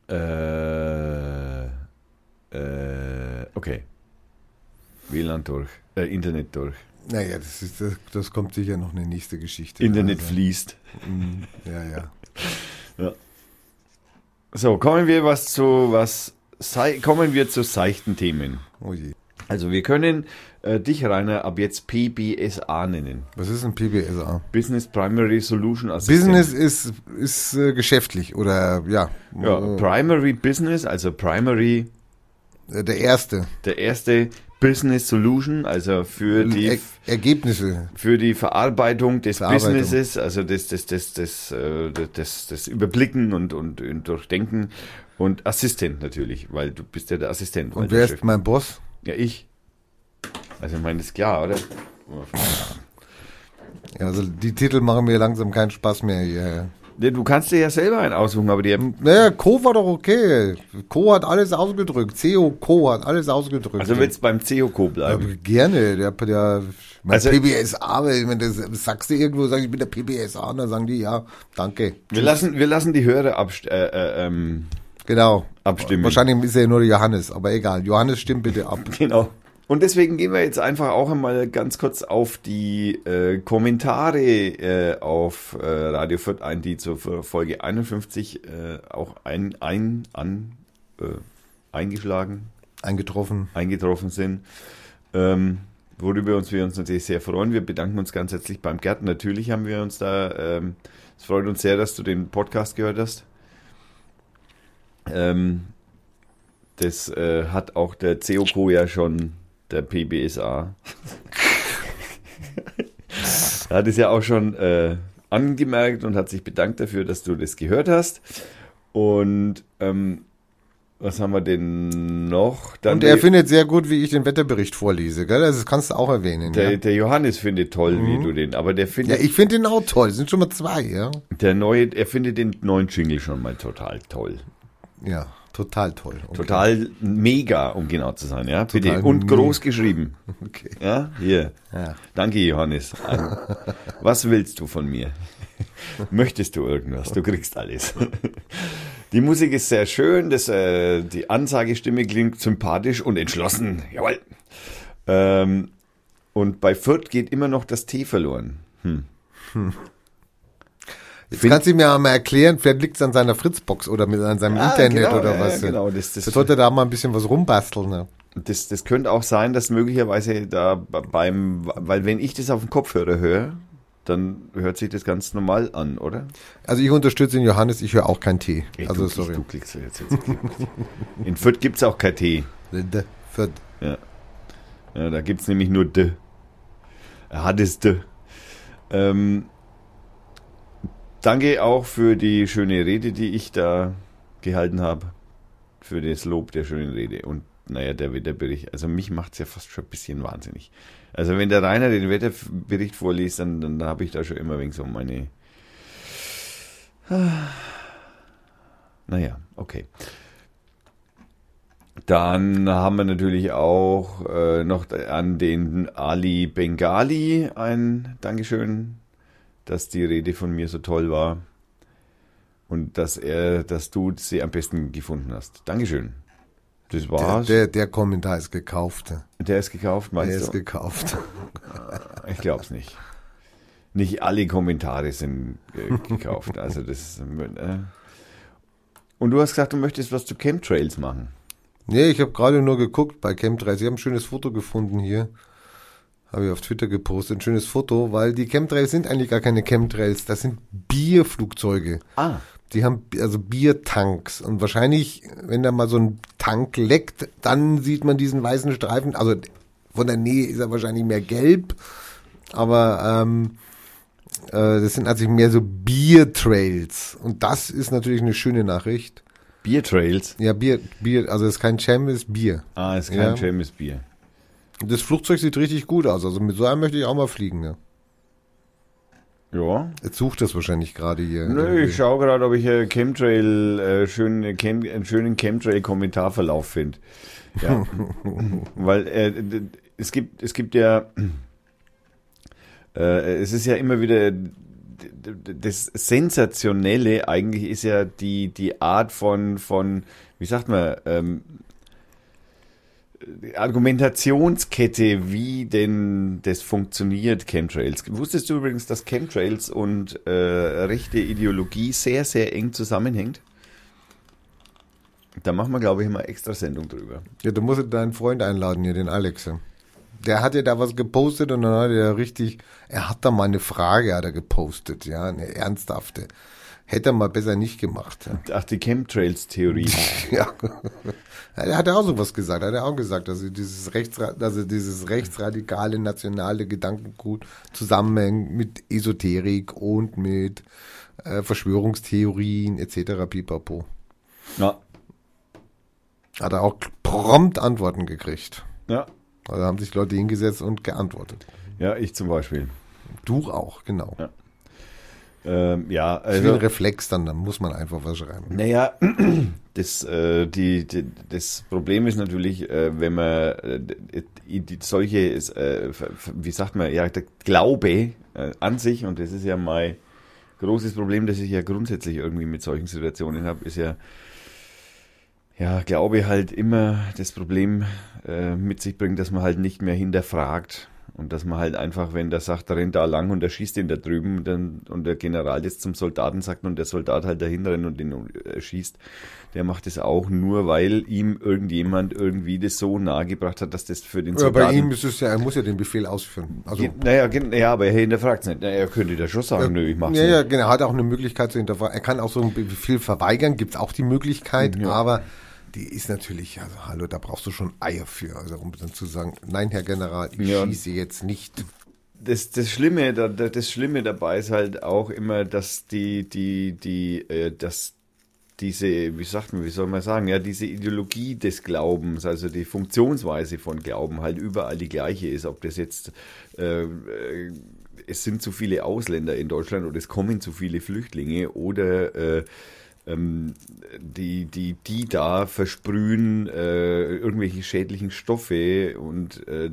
Äh, äh, okay. WLAN durch, äh, Internet durch. Naja, das, ist, das, das kommt sicher noch eine nächste Geschichte. Internet Also, fließt. mm, Ja, ja. [laughs] So, kommen wir was zu was kommen wir zu seichten Themen. Oh je. Also wir können äh, dich Rainer ab jetzt PBSA nennen. Was ist ein PBSA? Business Primary Solution Assistant. Business ist, ist äh, geschäftlich oder ja, ja, Primary Business, also Primary äh, der erste. der erste Business Solution, also für die Er Ergebnisse. für die Verarbeitung des Verarbeitung. Businesses, also das, das, das, das, äh, das, das Überblicken und, und, und Durchdenken und Assistent natürlich, weil du bist ja der Assistent. Und wer ist mein Boss? Ja, ich. Also ich meine, ist klar, oder? Ja, also die Titel machen mir langsam keinen Spaß mehr hier. Ja, Du kannst dir ja selber einen aussuchen, aber die Naja, Co war doch okay. Co hat alles ausgedrückt. CO Co hat alles ausgedrückt. also willst beim COCO ja, bleiben. gerne. Der, der mein Also- PBSA, wenn das sagst du irgendwo, sagst ich bin der PBSA, und dann sagen die ja, danke. Wir lassen, wir lassen die Hörer abst äh, äh, ähm, Genau. abstimmen. Wahrscheinlich ist er ja nur Johannes, aber egal. Johannes stimmt bitte ab. [laughs] Genau. Und deswegen gehen wir jetzt einfach auch einmal ganz kurz auf die äh, Kommentare äh, auf äh, Radio Fürth ein, die zur Folge 51 äh, auch ein, ein, an, äh, eingeschlagen, Eingetroffen. eingetroffen sind. Ähm, worüber uns wir uns natürlich sehr freuen. Wir bedanken uns ganz herzlich beim Gerd. Natürlich haben wir uns da, ähm, es freut uns sehr, dass du den Podcast gehört hast. Ähm, das äh, hat auch der COCO ja schon, der PBSA. er [laughs] hat es ja auch schon äh, angemerkt und hat sich bedankt dafür, dass du das gehört hast. Und ähm, was haben wir denn noch? Dann Und er findet sehr gut, wie ich den Wetterbericht vorlese, gell? Das kannst du auch erwähnen. Der, ja? der Johannes findet toll, wie du den, aber der ja, findet ich finde den auch toll. Es sind schon mal zwei, ja? der neue, er findet den neuen Jingle schon mal total toll. Ja, total toll. Okay. Total mega, um genau zu sein, ja, bitte. Und groß geschrieben. Okay. Ja, hier. Ja. Danke, Johannes. Also, Was willst du von mir? Möchtest du irgendwas? Du kriegst alles. Die Musik ist sehr schön, das, äh, die Ansagestimme klingt sympathisch und entschlossen. Jawohl. Ähm, und bei Fürth geht immer noch das T verloren. [laughs] Jetzt Find- kannst du mir mal erklären, vielleicht liegt es an seiner Fritzbox oder mit an seinem Ja, Internet genau, oder ja, was. ja, genau, das- das- Jetzt sollte da mal ein bisschen was rumbasteln. Ne? Das, das könnte auch sein, dass möglicherweise da beim, weil wenn ich das auf dem Kopfhörer höre, dann hört sich das ganz normal an, oder? Also ich unterstütze den Johannes, ich höre auch keinen Tee. Ey, Also du, sorry. Du klickst jetzt, jetzt In Fürth gibt's auch kein Tee. D- Für, Ja. ja da gibt's nämlich nur D. Er hat es D. Ähm, danke auch für die schöne Rede, die ich da gehalten habe. Für das Lob der schönen Rede. Und naja, der Wetterbericht. Also mich macht's ja fast schon ein bisschen wahnsinnig. Also wenn der Rainer den Wetterbericht vorliest, dann, dann habe ich da schon immer wegen so meine. Naja, okay. Dann haben wir natürlich auch äh, noch an den Ali Bengali ein Dankeschön, dass die Rede von mir so toll war und dass er, dass du sie am besten gefunden hast. Dankeschön. Das der, war's. der, der Kommentar ist gekauft. Der ist gekauft, Der meinst ist du? gekauft. [laughs] Ich glaub's nicht. Nicht alle Kommentare sind äh, gekauft. [laughs] Also das. Äh. Und du hast gesagt, du möchtest was zu Chemtrails machen. Nee, ich habe gerade nur geguckt bei Chemtrails. Ich habe ein schönes Foto gefunden hier. Habe ich auf Twitter gepostet. Ein schönes Foto, weil die Chemtrails sind eigentlich gar keine Chemtrails. Das sind Bierflugzeuge. Ah. Die haben also Biertanks. Und wahrscheinlich, wenn da mal so ein Tank leckt, dann sieht man diesen weißen Streifen. Also von der Nähe ist er wahrscheinlich mehr gelb. Aber ähm, äh, das sind natürlich mehr so Biertrails. Und das ist natürlich eine schöne Nachricht. Biertrails. Ja, Bier, Bier, also es ist kein Jam, es ist Bier. Ah, ist kein Ja. James Bier. Das Flugzeug sieht richtig gut aus. Also mit so einem möchte ich auch mal fliegen. Ne? Ja. Jetzt sucht das wahrscheinlich gerade hier. Nö, ich schaue gerade, ob ich äh, Chemtrail, äh, schön, Chem, einen schönen Chemtrail-Kommentarverlauf finde. Ja. [laughs] Weil äh, es gibt, es gibt ja, äh, es ist ja immer wieder das Sensationelle eigentlich ist ja die, die Art von, von, wie sagt man, ähm, Argumentationskette, wie denn das funktioniert, Chemtrails. Wusstest du übrigens, dass Chemtrails und äh, rechte Ideologie sehr, sehr eng zusammenhängt? Da machen wir, glaube ich, mal extra Sendung drüber. Ja, du musst deinen Freund einladen hier, den Alex. Der hat ja da was gepostet und dann hat er richtig, er hat da mal eine Frage, hat er gepostet, ja, eine ernsthafte. Hätte er mal besser nicht gemacht. Ach, die Chemtrails-Theorie. [laughs] Ja. Er hat ja auch sowas gesagt. Er hat ja auch gesagt, dass dieses, Rechtsra also dieses rechtsradikale nationale Gedankengut zusammenhängt mit Esoterik und mit äh, Verschwörungstheorien etc. pipapo. ja. Hat er auch prompt Antworten gekriegt. ja. Also haben sich Leute hingesetzt und geantwortet. Ja, ich zum Beispiel. Du auch, genau. Ja. Ähm, ja, Das ist ein also, Reflex dann, dann muss man einfach was schreiben. naja, [clears throat] das, äh, die, die, das Problem ist natürlich, äh, wenn man äh, die, solche, äh, wie sagt man, ja, der Glaube äh, an sich, und das ist ja mein großes Problem, das ich ja grundsätzlich irgendwie mit solchen Situationen habe, ist ja, ja, Glaube halt immer das Problem äh, mit sich bringt, dass man halt nicht mehr hinterfragt. Und dass man halt einfach, wenn der sagt, rennt da lang und der schießt ihn da drüben dann, und der General jetzt zum Soldaten sagt und der Soldat halt dahinter rennt und den äh, schießt, der macht das auch nur, weil ihm irgendjemand irgendwie das so nahegebracht hat, dass das für den Ja, Soldaten... bei ihm ist es ja, er muss ja den Befehl ausführen. Also, naja, ja, aber er hinterfragt es nicht. Er könnte da schon sagen, nö, ich mach's ja, nicht. ja, genau, er hat auch eine Möglichkeit zu hinterfragen. Er kann auch so einen Befehl verweigern, gibt's auch die Möglichkeit, Ja. aber die ist natürlich, also hallo, da brauchst du schon Eier für, also um dann zu sagen, nein, Herr General, ich Ja. schieße jetzt nicht. das, das Schlimme, da- da- das Schlimme dabei ist halt auch immer, dass die, die, die, äh, dass diese, wie sagt man, wie soll man sagen, ja, diese Ideologie des Glaubens, also die Funktionsweise von Glauben halt überall die gleiche ist, ob das jetzt äh, äh, es sind zu viele Ausländer in Deutschland oder es kommen zu viele Flüchtlinge oder äh, ähm, die, die, die da versprühen äh, irgendwelche schädlichen Stoffe und äh,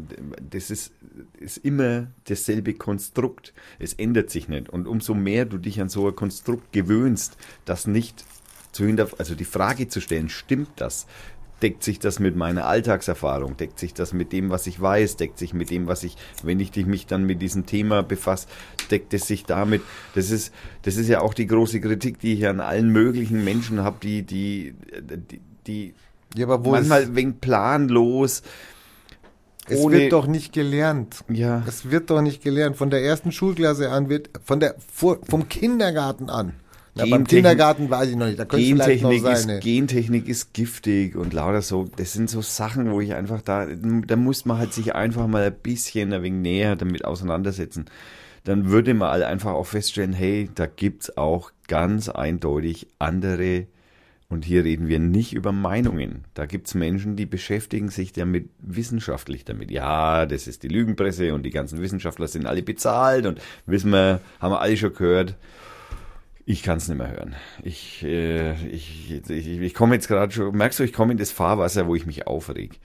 das ist, ist immer dasselbe Konstrukt. Es ändert sich nicht. Und umso mehr du dich an so ein Konstrukt gewöhnst, das nicht zu hinter, also die Frage zu stellen, stimmt das? Deckt sich das mit meiner Alltagserfahrung, deckt sich das mit dem, was ich weiß, deckt sich mit dem, was ich, wenn ich mich dann mit diesem Thema befasse, deckt es sich damit. Das ist, das ist ja auch die große Kritik, die ich an allen möglichen Menschen habe, die, die, die, die Ja, aber wo manchmal wegen planlos. Es ohne- wird doch nicht gelernt. Ja. Es wird doch nicht gelernt. Von der ersten Schulklasse an wird, von der, vom Kindergarten an. Na, beim Gentechnik- Kindergarten weiß ich noch nicht. Da könnte vielleicht noch Gentechnik sein. ne? ist, Gentechnik ist giftig und lauter so. Das sind so Sachen, wo ich einfach da, da muss man halt sich einfach mal ein bisschen ein wenig näher damit auseinandersetzen. Dann würde man halt einfach auch feststellen, hey, da gibt's auch ganz eindeutig andere, und hier reden wir nicht über Meinungen. Da gibt's Menschen, die beschäftigen sich damit wissenschaftlich damit. Ja, das ist die Lügenpresse und die ganzen Wissenschaftler sind alle bezahlt und wissen wir, haben wir alle schon gehört. Ich kann es nicht mehr hören. Ich, äh, ich, ich, ich komme jetzt gerade schon, merkst du, ich komme in das Fahrwasser, wo ich mich aufreg.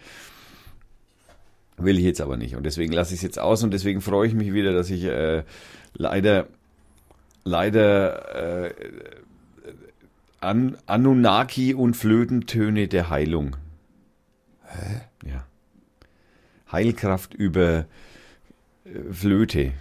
Will ich jetzt aber nicht. Und deswegen lasse ich es jetzt aus und deswegen freue ich mich wieder, dass ich äh, leider, leider äh, An Anunnaki und Flötentöne der Heilung. Hä? Ja. Heilkraft über äh, Flöte.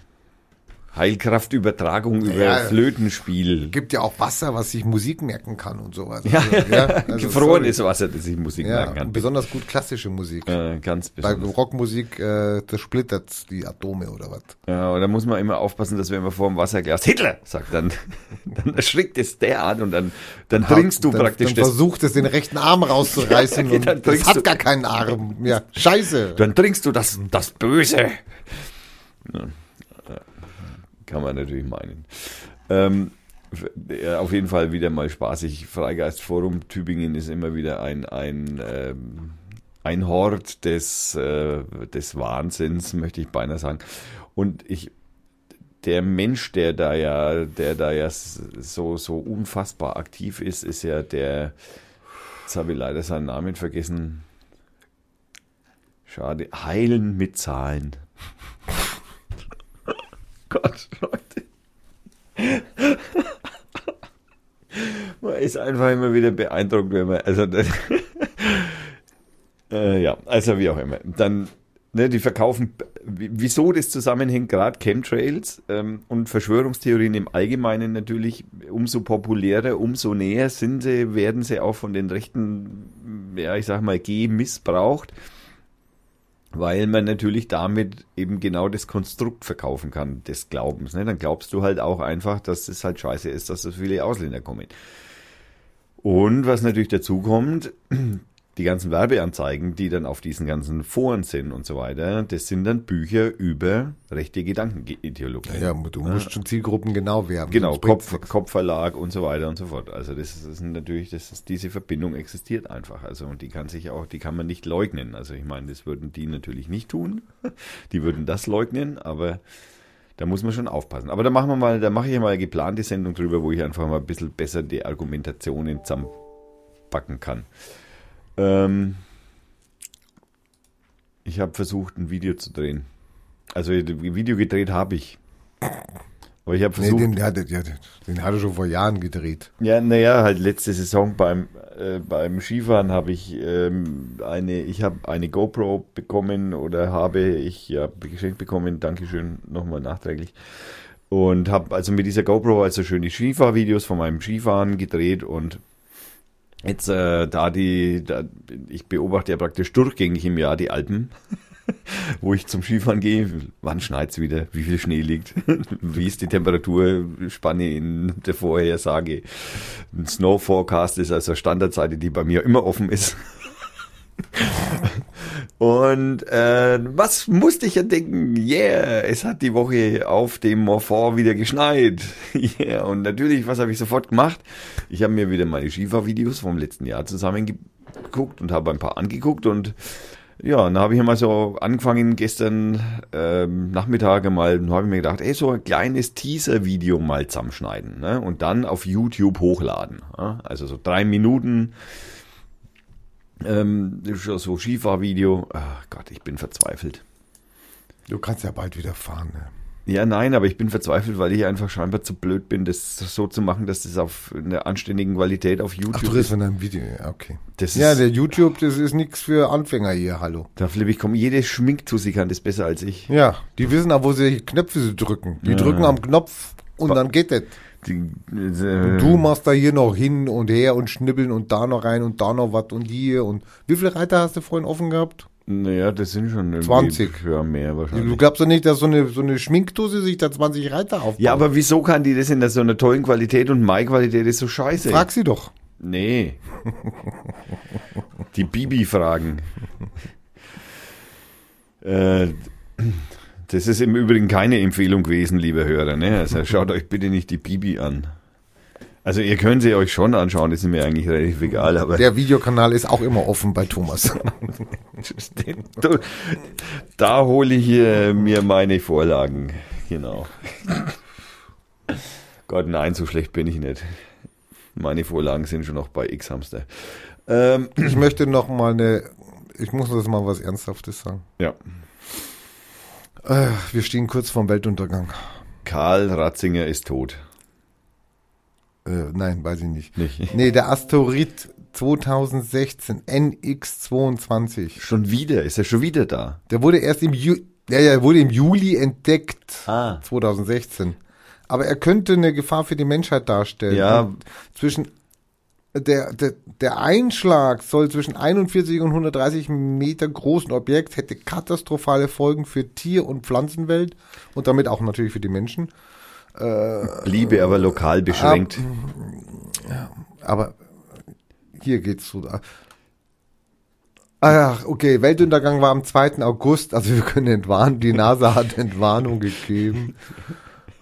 Heilkraftübertragung über Ja. Flötenspiel. gibt ja auch Wasser, was sich Musik merken kann und sowas. Also, ja, [laughs] also gefrorenes sorry. Wasser, das ich Musik Ja, merken kann. besonders gut klassische Musik. Äh, ganz Bei besonders. Rockmusik, äh, das splittert die Atome oder was. Ja, und da muss man immer aufpassen, dass wenn man vor dem Wasserglas Hitler sagt, dann, [laughs] dann erschrickt es der an und dann, dann trinkst du dann, praktisch dann das. versucht es, den rechten Arm rauszureißen [laughs] Ja, und trinkst hat du- gar keinen Arm. Ja, scheiße. Dann trinkst du das, das Böse. Ja, kann man natürlich meinen. Ähm, ja, auf jeden Fall wieder mal spaßig. Freigeistforum Tübingen ist immer wieder ein, ein, ähm, ein Hort des, äh, des Wahnsinns, möchte ich beinahe sagen. Und ich, der Mensch, der da ja, der da ja so, so unfassbar aktiv ist, ist ja der, jetzt habe ich leider seinen Namen vergessen. Schade. Heilen mit Zahlen. Gott, Leute. Man ist einfach immer wieder beeindruckt, wenn man, also, äh, ja, also wie auch immer. Dann, ne, die verkaufen, wieso das zusammenhängt, gerade Chemtrails ähm, und Verschwörungstheorien im Allgemeinen natürlich, umso populärer, umso näher sind sie, werden sie auch von den Rechten, ja, ich sag mal, G missbraucht weil man natürlich damit eben genau das Konstrukt verkaufen kann des Glaubens. Ne? Dann glaubst du halt auch einfach, dass es halt scheiße ist, dass so viele Ausländer kommen. Und was natürlich dazu kommt, die ganzen Werbeanzeigen, die dann auf diesen ganzen Foren sind und so weiter, das sind dann Bücher über rechte Gedankenideologie. Ja, du musst schon Zielgruppen genau werben. Genau, Kopf. Kopfverlag und so weiter und so fort. Also das ist, das ist natürlich, das ist, diese Verbindung existiert einfach. Also und die kann sich auch, die kann man nicht leugnen. Also ich meine, das würden die natürlich nicht tun. [laughs] Die würden das leugnen, aber da muss man schon aufpassen. Aber da machen wir mal, da mache ich mal eine geplante Sendung drüber, wo ich einfach mal ein bisschen besser die Argumentationen zusammenpacken kann. Ähm, ich habe versucht, ein Video zu drehen. Also ein Video gedreht habe ich. Aber ich habe Nee, versucht. den, der, der, der, den hat er schon vor Jahren gedreht. Ja, naja, halt letzte Saison beim, äh, beim Skifahren habe ich ähm, eine, ich habe eine GoPro bekommen oder habe ich ja geschenkt bekommen, Dankeschön nochmal nachträglich. Und habe also mit dieser GoPro also schöne Skifahrvideos von meinem Skifahren gedreht und jetzt äh, da die, da, ich beobachte ja praktisch durchgängig im Jahr die Alpen, [laughs] wo ich zum Skifahren gehe. Wann schneit's wieder? Wie viel Schnee liegt? [laughs] Wie ist die Temperaturspanne in der Vorhersage? Ein Snow Forecast ist also Standardseite, die bei mir immer offen ist. [laughs] Und äh, was musste ich ja denken? Yeah, es hat die Woche auf dem Morfort wieder geschneit. [laughs] yeah, und natürlich, was habe ich sofort gemacht? Ich habe mir wieder meine Skifahrvideos vom letzten Jahr zusammengeguckt und habe ein paar angeguckt und ja, dann habe ich mal so angefangen gestern ähm, Nachmittag mal, dann habe ich mir gedacht, ey, so ein kleines Teaser-Video mal zusammenschneiden ne? und dann auf YouTube hochladen. Ja? Also so drei Minuten ähm, so Skifahrvideo. Ach Gott, ich bin verzweifelt. Du kannst ja bald wieder fahren. Ne? Ja, nein, aber ich bin verzweifelt, weil ich einfach scheinbar zu blöd bin, das so zu machen, dass das auf einer anständigen Qualität auf YouTube Ach, du redest von einem Video, ja, okay. Das Ja, ist, der YouTube, das ist nichts für Anfänger hier, hallo. da Flipp, ich komme, jede Schminktussi kann das besser als ich. Ja, die wissen auch, wo sie Knöpfe sie drücken. Die Ja. drücken am Knopf und dann geht das. Die, äh, du machst da hier noch hin und her und schnibbeln und da noch rein und da noch was und hier und wie viele Reiter hast du vorhin offen gehabt? naja, das sind schon irgendwie 20. Ja, mehr Du wahrscheinlich. glaubst doch nicht, dass so eine, so eine Schminkdose sich da 20 Reiter aufbaut? Ja, aber wieso kann die das in so einer tollen Qualität und meine Qualität ist so scheiße? Frag sie doch. Nee. Die Bibi-Fragen. [laughs] äh, das ist im Übrigen keine Empfehlung gewesen, liebe Hörer. Ne? Also schaut euch bitte nicht die Bibi an. Also ihr könnt sie euch schon anschauen, das ist mir eigentlich relativ egal, aber Der Videokanal ist auch immer offen bei Thomas. [laughs] Da hole ich hier mir meine Vorlagen. Genau. Gott, nein, so schlecht bin ich nicht. Meine Vorlagen sind schon noch bei X-Hamster. Ähm, Ich möchte noch mal eine, ich muss das mal was Ernsthaftes sagen. ja. Äh, wir stehen kurz vorm Weltuntergang. Karl Ratzinger ist tot. Äh, nein, weiß ich nicht. Nicht? Nee, der Asteroid 2016 NX22. Schon wieder? Ist er schon wieder da? Der wurde erst im Ju ja, ja, wurde im Juli entdeckt. Ah. 2016. Aber er könnte eine Gefahr für die Menschheit darstellen. Ja. Und zwischen der, der, der Einschlag soll zwischen 41 und 130 Meter großen Objekt hätte katastrophale Folgen für Tier- und Pflanzenwelt und damit auch natürlich für die Menschen. Bliebe aber lokal beschränkt. Aber hier geht's so. Ach, okay, Weltuntergang war am 2. August, also wir können entwarnen, die NASA hat Entwarnung gegeben.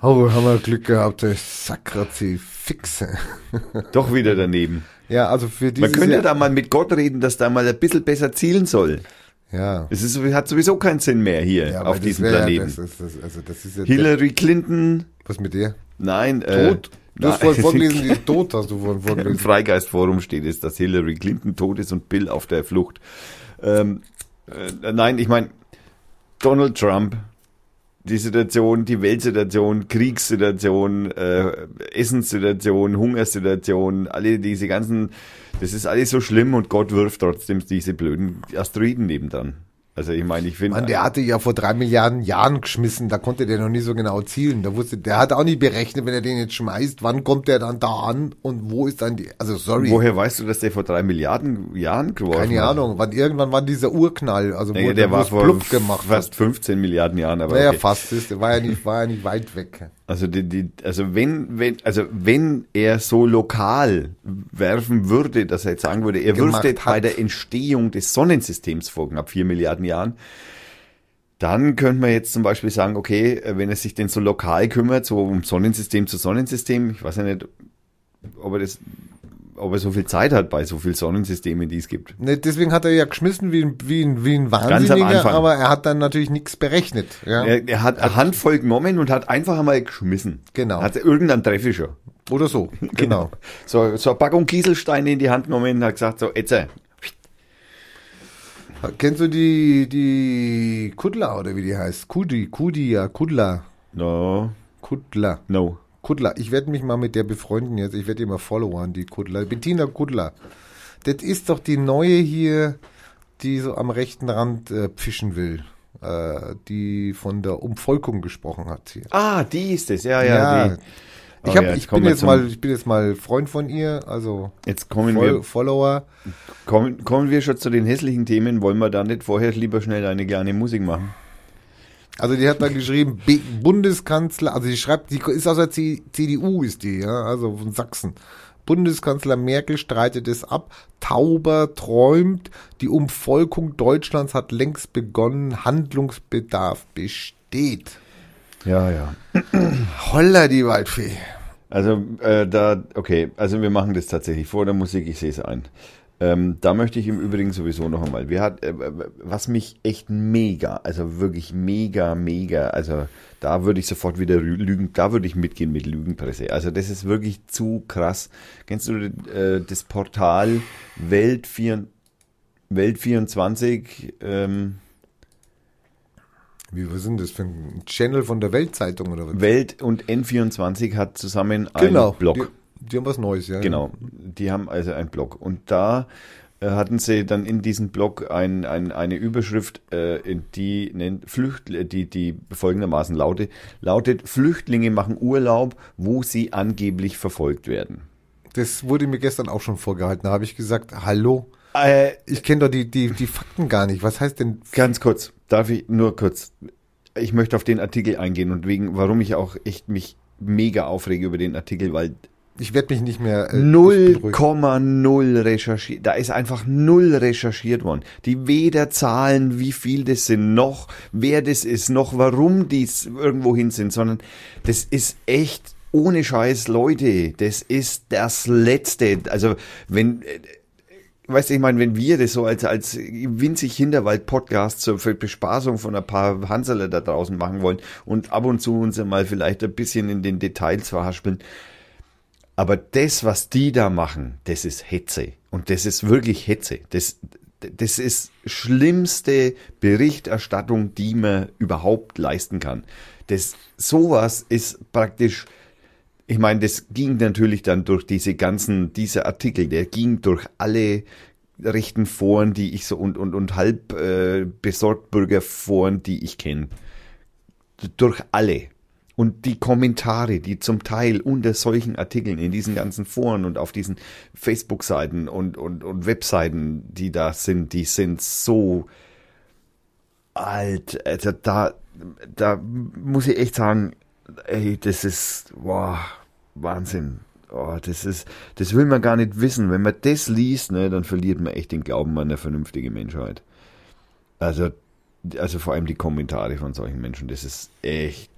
Oh, haben wir Glück gehabt, ey. Sakrazi, fixe. Doch wieder daneben. Ja, also für dieses Man könnte Jahr, da mal mit Gott reden, dass da mal ein bisschen besser zielen soll. ja. Es ist, hat sowieso keinen Sinn mehr hier ja, auf diesem wär ja- Planeten. Das ist, das, also das ist ja Hillary Clinton, was mit dir? nein. äh, Tot? Du hast vorhin vorgelesen, [laughs] die ist tot, hast du vorhin Im vorgelesen. Freigeistforum steht es, dass Hillary Clinton tot ist und Bill auf der Flucht. Ähm, äh, nein, ich meine, Donald Trump, die Situation, die Weltsituation, Kriegssituation, äh, Essenssituation, Hungersituation, alle diese ganzen, das ist alles so schlimm und Gott wirft trotzdem diese blöden Asteroiden nebendran. Also ich meine, ich finde. Mann, der hatte ja vor drei Milliarden Jahren geschmissen, da konnte der noch nie so genau zielen. Da wusste, der hat auch nicht berechnet, wenn er den jetzt schmeißt, wann kommt der dann da an und wo ist dann die, also sorry, Woher weißt du, dass der vor drei Milliarden Jahren geworfen keine hat? Ahnung, wann irgendwann war dieser Urknall, also wo Naja, der wo war vor gemacht fast hat. 15 Milliarden Jahren, aber Naja, okay. fast ist, der war ja nicht, war ja nicht weit weg. Also die, die, also wenn, wenn, also wenn er so lokal werfen würde, dass er jetzt sagen würde, er wirft bei der Entstehung des Sonnensystems vor knapp vier Milliarden Jahren, dann könnte man jetzt zum Beispiel sagen, okay, wenn er sich denn so lokal kümmert, so um Sonnensystem zu Sonnensystem, ich weiß ja nicht, ob er das, ob er so viel Zeit hat bei so vielen Sonnensystemen, die es gibt. Ne, deswegen hat er ja geschmissen wie ein, wie ein, wie ein Wahnsinniger, aber er hat dann natürlich nichts berechnet. Ja? Er, er hat eine Handvoll genommen und hat einfach einmal geschmissen. Genau. Hat irgendeinen Treffer schon. Oder so, [laughs] genau. So, so eine Packung Kieselsteine in die Hand genommen und hat gesagt, so, jetzt, äh, Kennst du die, die Kudla oder wie die heißt? Kudi, Kudia, Kudla, no, Kudla. no. Kudla. Ich werde mich mal mit der befreunden jetzt. Ich werde die mal followern, die Kudla. Bettina Kudla. Das ist doch die neue hier, die so am rechten Rand äh, pfischen will. Äh, die von der Umvolkung gesprochen hat hier. Ah, die ist es, ja, ja. Die. Ich, Oh hab, ja, ich, bin jetzt mal, ich bin jetzt mal Freund von ihr, also Jetzt kommen Fol wir, Follower. kommen, kommen wir schon zu den hässlichen Themen. Wollen wir da nicht vorher lieber schnell eine kleine Musik machen? Also die hat da geschrieben, B Bundeskanzler, also die schreibt, die ist aus der C CDU ist die, ja, also von Sachsen. Bundeskanzler Merkel streitet es ab. Tauber träumt, die Umvolkung Deutschlands hat längst begonnen, Handlungsbedarf besteht. Ja, ja. Holla die Waldfee. Also, äh, da, okay, also wir machen das tatsächlich vor der Musik, ich sehe es ein. Ähm, da möchte ich im Übrigen sowieso noch einmal, wir hat, äh, was mich echt mega, also wirklich mega, mega, also da würde ich sofort wieder lügen, da würde ich mitgehen mit Lügenpresse. Also das ist wirklich zu krass. Kennst du äh, das Portal Welt, 4, Welt 24? Ähm, Wie, was sind das für ein Channel von der Weltzeitung oder was? Welt und N24 hat zusammen genau, einen Blog. Die, die haben was Neues, ja. Genau, die haben also einen Blog. Und da äh, hatten sie dann in diesem Blog ein, ein, eine Überschrift, äh, die nennt Flücht, die, die folgendermaßen lautet, lautet, Flüchtlinge machen Urlaub, wo sie angeblich verfolgt werden. Das wurde mir gestern auch schon vorgehalten. Da habe ich gesagt, hallo, Äh, ich kenne doch die, die, die Fakten gar nicht. Was heißt denn Ganz kurz, darf ich nur kurz, ich möchte auf den Artikel eingehen und wegen, warum ich auch echt mich mega aufrege über den Artikel, weil Ich werde mich nicht mehr. Äh, ich bin ruhig. 0,0 recherchiert. Da ist einfach null recherchiert worden. Die weder Zahlen, wie viel das sind, noch wer das ist, noch warum die irgendwo hin sind, sondern das ist echt ohne Scheiß, Leute. Das ist das Letzte. Also wenn äh, Weißt du, ich meine, wenn wir das so als, als winzig Hinterwald-Podcast zur Bespaßung von ein paar Hanserle da draußen machen wollen und ab und zu uns mal vielleicht ein bisschen in den Details verhaspeln, aber das, was die da machen, das ist Hetze. Und das ist wirklich Hetze. Das, das ist schlimmste Berichterstattung, die man überhaupt leisten kann. Das, sowas ist praktisch, ich meine, das ging natürlich dann durch diese ganzen, diese Artikel, der ging durch alle rechten Foren, die ich so und, und, und halb äh, besorgt Bürgerforen, die ich kenne. Durch alle. Und die Kommentare, die zum Teil unter solchen Artikeln in diesen ganzen Foren und auf diesen Facebook-Seiten und, und, und Webseiten, die da sind, die sind so alt. Also da, da muss ich echt sagen, ey, das ist, boah, Wahnsinn. Oh, das ist, das will man gar nicht wissen. Wenn man das liest, ne, dann verliert man echt den Glauben an eine vernünftige Menschheit. Also, also vor allem die Kommentare von solchen Menschen, das ist echt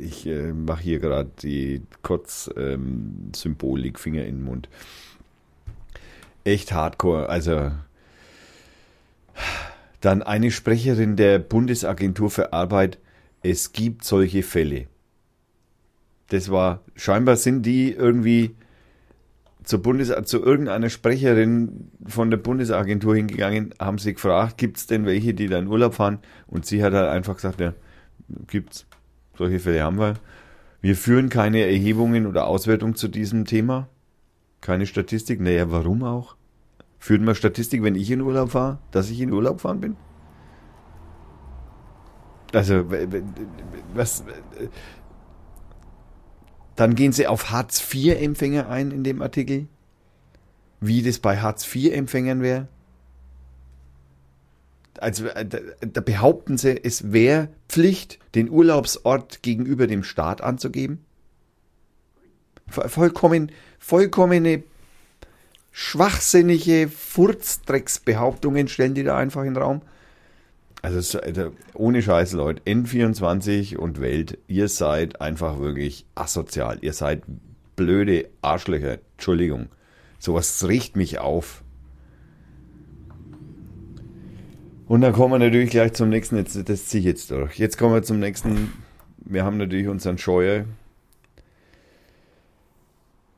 ich äh, mache hier gerade die Kotz-Symbolik, Finger in den Mund. Echt hardcore. Also dann eine Sprecherin der Bundesagentur für Arbeit. Es gibt solche Fälle. Das war scheinbar sind die irgendwie zur Bundes zu irgendeiner Sprecherin von der Bundesagentur hingegangen, haben sie gefragt, gibt es denn welche, die da in Urlaub fahren? Und sie hat halt einfach gesagt, ja, gibt's. Solche Fälle haben wir. Wir führen keine Erhebungen oder Auswertung zu diesem Thema. Keine Statistik. Naja, warum auch? Führt man Statistik, wenn ich in Urlaub fahre, dass ich in Urlaub fahren bin? Also, was. Dann gehen sie auf Hartz-IV-Empfänger ein in dem Artikel. Wie das bei Hartz-IV-Empfängern wäre. Also äh, da, behaupten sie, es wäre Pflicht, den Urlaubsort gegenüber dem Staat anzugeben. Vollkommen, vollkommene schwachsinnige Furzdrecksbehauptungen stellen die da einfach in den Raum. Also ohne Scheiß, Leute, N24 und Welt, ihr seid einfach wirklich asozial. Ihr seid blöde Arschlöcher. Entschuldigung. Sowas riecht mich auf. Und dann kommen wir natürlich gleich zum nächsten, jetzt, das ziehe ich jetzt durch. Jetzt kommen wir zum nächsten. Wir haben natürlich unseren Scheuer.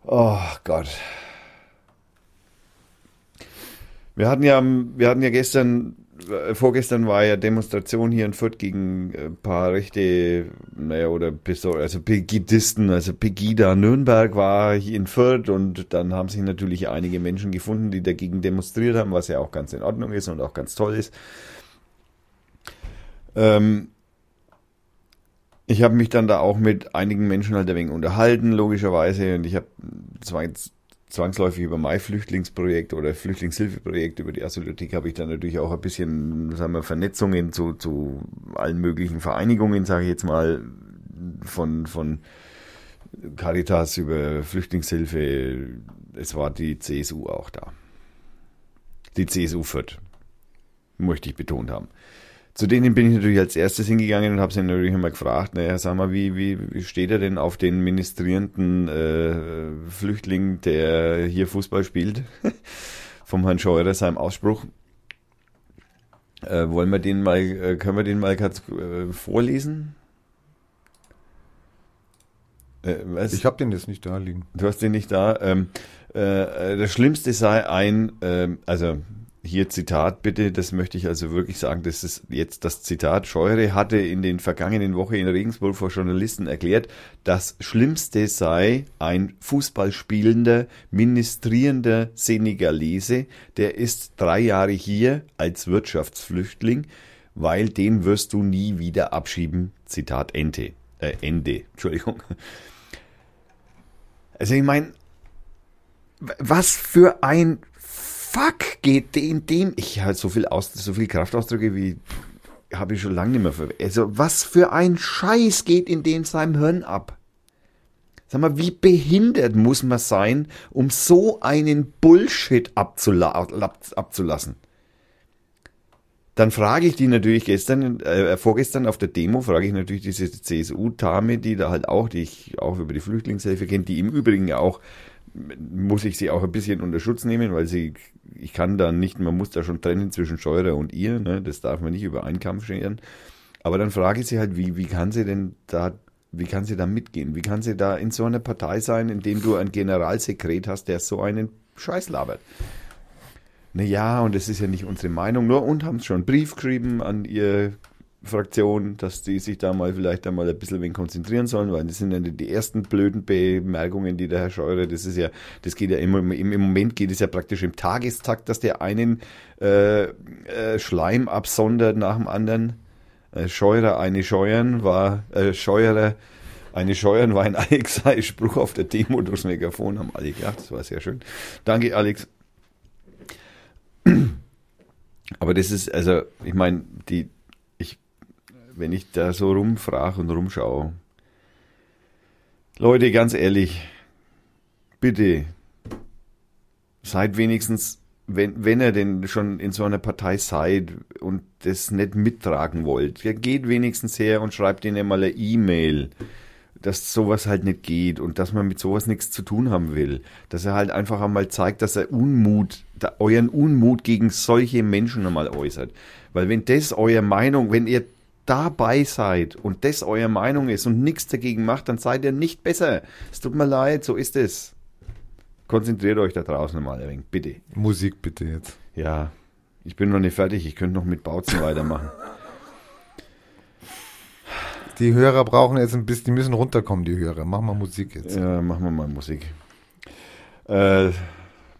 Oh Gott. Wir hatten ja, wir hatten ja gestern, vorgestern war ja Demonstration hier in Fürth gegen ein paar rechte, naja, oder also Pegidisten, also Pegida Nürnberg war hier in Fürth und dann haben sich natürlich einige Menschen gefunden, die dagegen demonstriert haben, was ja auch ganz in Ordnung ist und auch ganz toll ist. Ähm, ich habe mich dann da auch mit einigen Menschen halt ein wenig unterhalten, logischerweise, und ich habe zwar jetzt zwangsläufig über mein Flüchtlingsprojekt oder Flüchtlingshilfeprojekt über die Asylothek habe ich dann natürlich auch ein bisschen, sagen wir, Vernetzungen zu, zu allen möglichen Vereinigungen, sage ich jetzt mal, von, von Caritas über Flüchtlingshilfe. Es war die CSU auch da. Die CSU Fürth. Möchte ich betont haben. Zu denen bin ich natürlich als erstes hingegangen und habe sie natürlich immer gefragt, naja, sag mal, wie, wie, wie steht er denn auf den ministrierenden äh, Flüchtling, der hier Fußball spielt? [laughs] Vom Herrn Scheurer, seinem Ausspruch. Äh, wollen wir den mal, äh, können wir den mal kurz äh, vorlesen? Äh? Ich habe den jetzt nicht da liegen. Du hast den nicht da. Ähm, äh, das Schlimmste sei ein, äh, also hier Zitat bitte, das möchte ich also wirklich sagen, das ist jetzt das Zitat. Scheure hatte in den vergangenen Wochen in Regensburg vor Journalisten erklärt, das Schlimmste sei ein Fußballspielender, ministrierender Senegalese, der ist drei Jahre hier als Wirtschaftsflüchtling, weil den wirst du nie wieder abschieben. Zitat Ende. Äh, Ende. [laughs] Entschuldigung. Also ich meine, was für ein Fuck geht in dem, ich halt so viel aus, so viel Kraftausdrücke wie habe ich schon lange nicht mehr verwendet. Also was für ein Scheiß geht in dem seinem Hirn ab? Sag mal, wie behindert muss man sein, um so einen Bullshit abzula abzulassen? Dann frage ich die natürlich gestern, äh, vorgestern auf der Demo, frage ich natürlich diese CSU-Tame, die da halt auch, die ich auch über die Flüchtlingshilfe kenne, die im Übrigen ja auch muss ich sie auch ein bisschen unter Schutz nehmen, weil sie, ich kann da nicht, man muss da schon trennen zwischen Scheurer und ihr, ne? das darf man nicht über einen Kampf scheren. Aber dann frage ich sie halt, wie, wie kann sie denn da, wie kann sie da mitgehen? Wie kann sie da in so einer Partei sein, in dem du einen Generalsekret hast, der so einen Scheiß labert? Naja, und das ist ja nicht unsere Meinung, nur und haben schon einen Brief geschrieben an ihr Fraktion, dass die sich da mal vielleicht einmal ein bisschen wenig konzentrieren sollen, weil das sind ja die ersten blöden Bemerkungen, die der Herr Scheurer, das ist ja, das geht ja immer, im, im Moment geht es ja praktisch im Tagestakt, dass der einen äh, äh, Schleim absondert nach dem anderen. Äh, Scheurer eine Scheuern war, äh, Scheurer eine Scheuern war ein [laughs] Alex-Spruch auf der Demo durchs Megafon, haben alle gedacht, das war sehr schön. Danke, Alex. [clears throat] Aber das ist, also, ich meine, die, wenn ich da so rumfrage und rumschaue. Leute, ganz ehrlich, bitte, seid wenigstens, wenn, wenn ihr denn schon in so einer Partei seid und das nicht mittragen wollt, geht wenigstens her und schreibt ihnen mal eine E-Mail, dass sowas halt nicht geht und dass man mit sowas nichts zu tun haben will. Dass er halt einfach einmal zeigt, dass er Unmut, euren Unmut gegen solche Menschen einmal äußert. Weil wenn das eure Meinung, wenn ihr dabei seid und das eure Meinung ist und nichts dagegen macht, dann seid ihr nicht besser. Es tut mir leid, so ist es. Konzentriert euch da draußen mal ein wenig, bitte. Musik bitte jetzt. Ja, ich bin noch nicht fertig, ich könnte noch mit Bautzen weitermachen. Die Hörer brauchen jetzt ein bisschen, die müssen runterkommen, die Hörer. Machen wir Musik jetzt. Ja, machen wir mal Musik. Äh,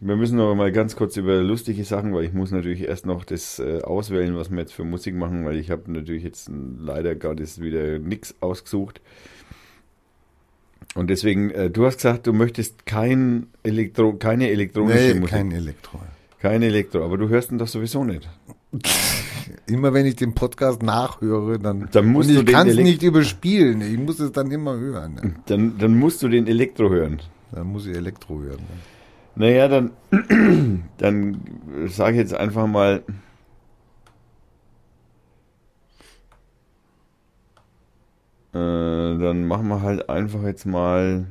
wir müssen noch mal ganz kurz über lustige Sachen, weil ich muss natürlich erst noch das äh, auswählen, was wir jetzt für Musik machen, weil ich habe natürlich jetzt leider gerade wieder nichts ausgesucht. Und deswegen, äh, du hast gesagt, du möchtest kein Elektro, keine elektronische nee, Musik. kein Elektro. Kein Elektro, aber du hörst ihn doch sowieso nicht. [laughs] Immer wenn ich den Podcast nachhöre, dann, dann musst ich kann es nicht überspielen. Ich muss es dann immer hören. Ne? Dann, dann musst du den Elektro hören. Dann muss ich Elektro hören. Ne? Naja, dann, [clears throat] dann sage ich jetzt einfach mal. Äh, dann machen wir halt einfach jetzt mal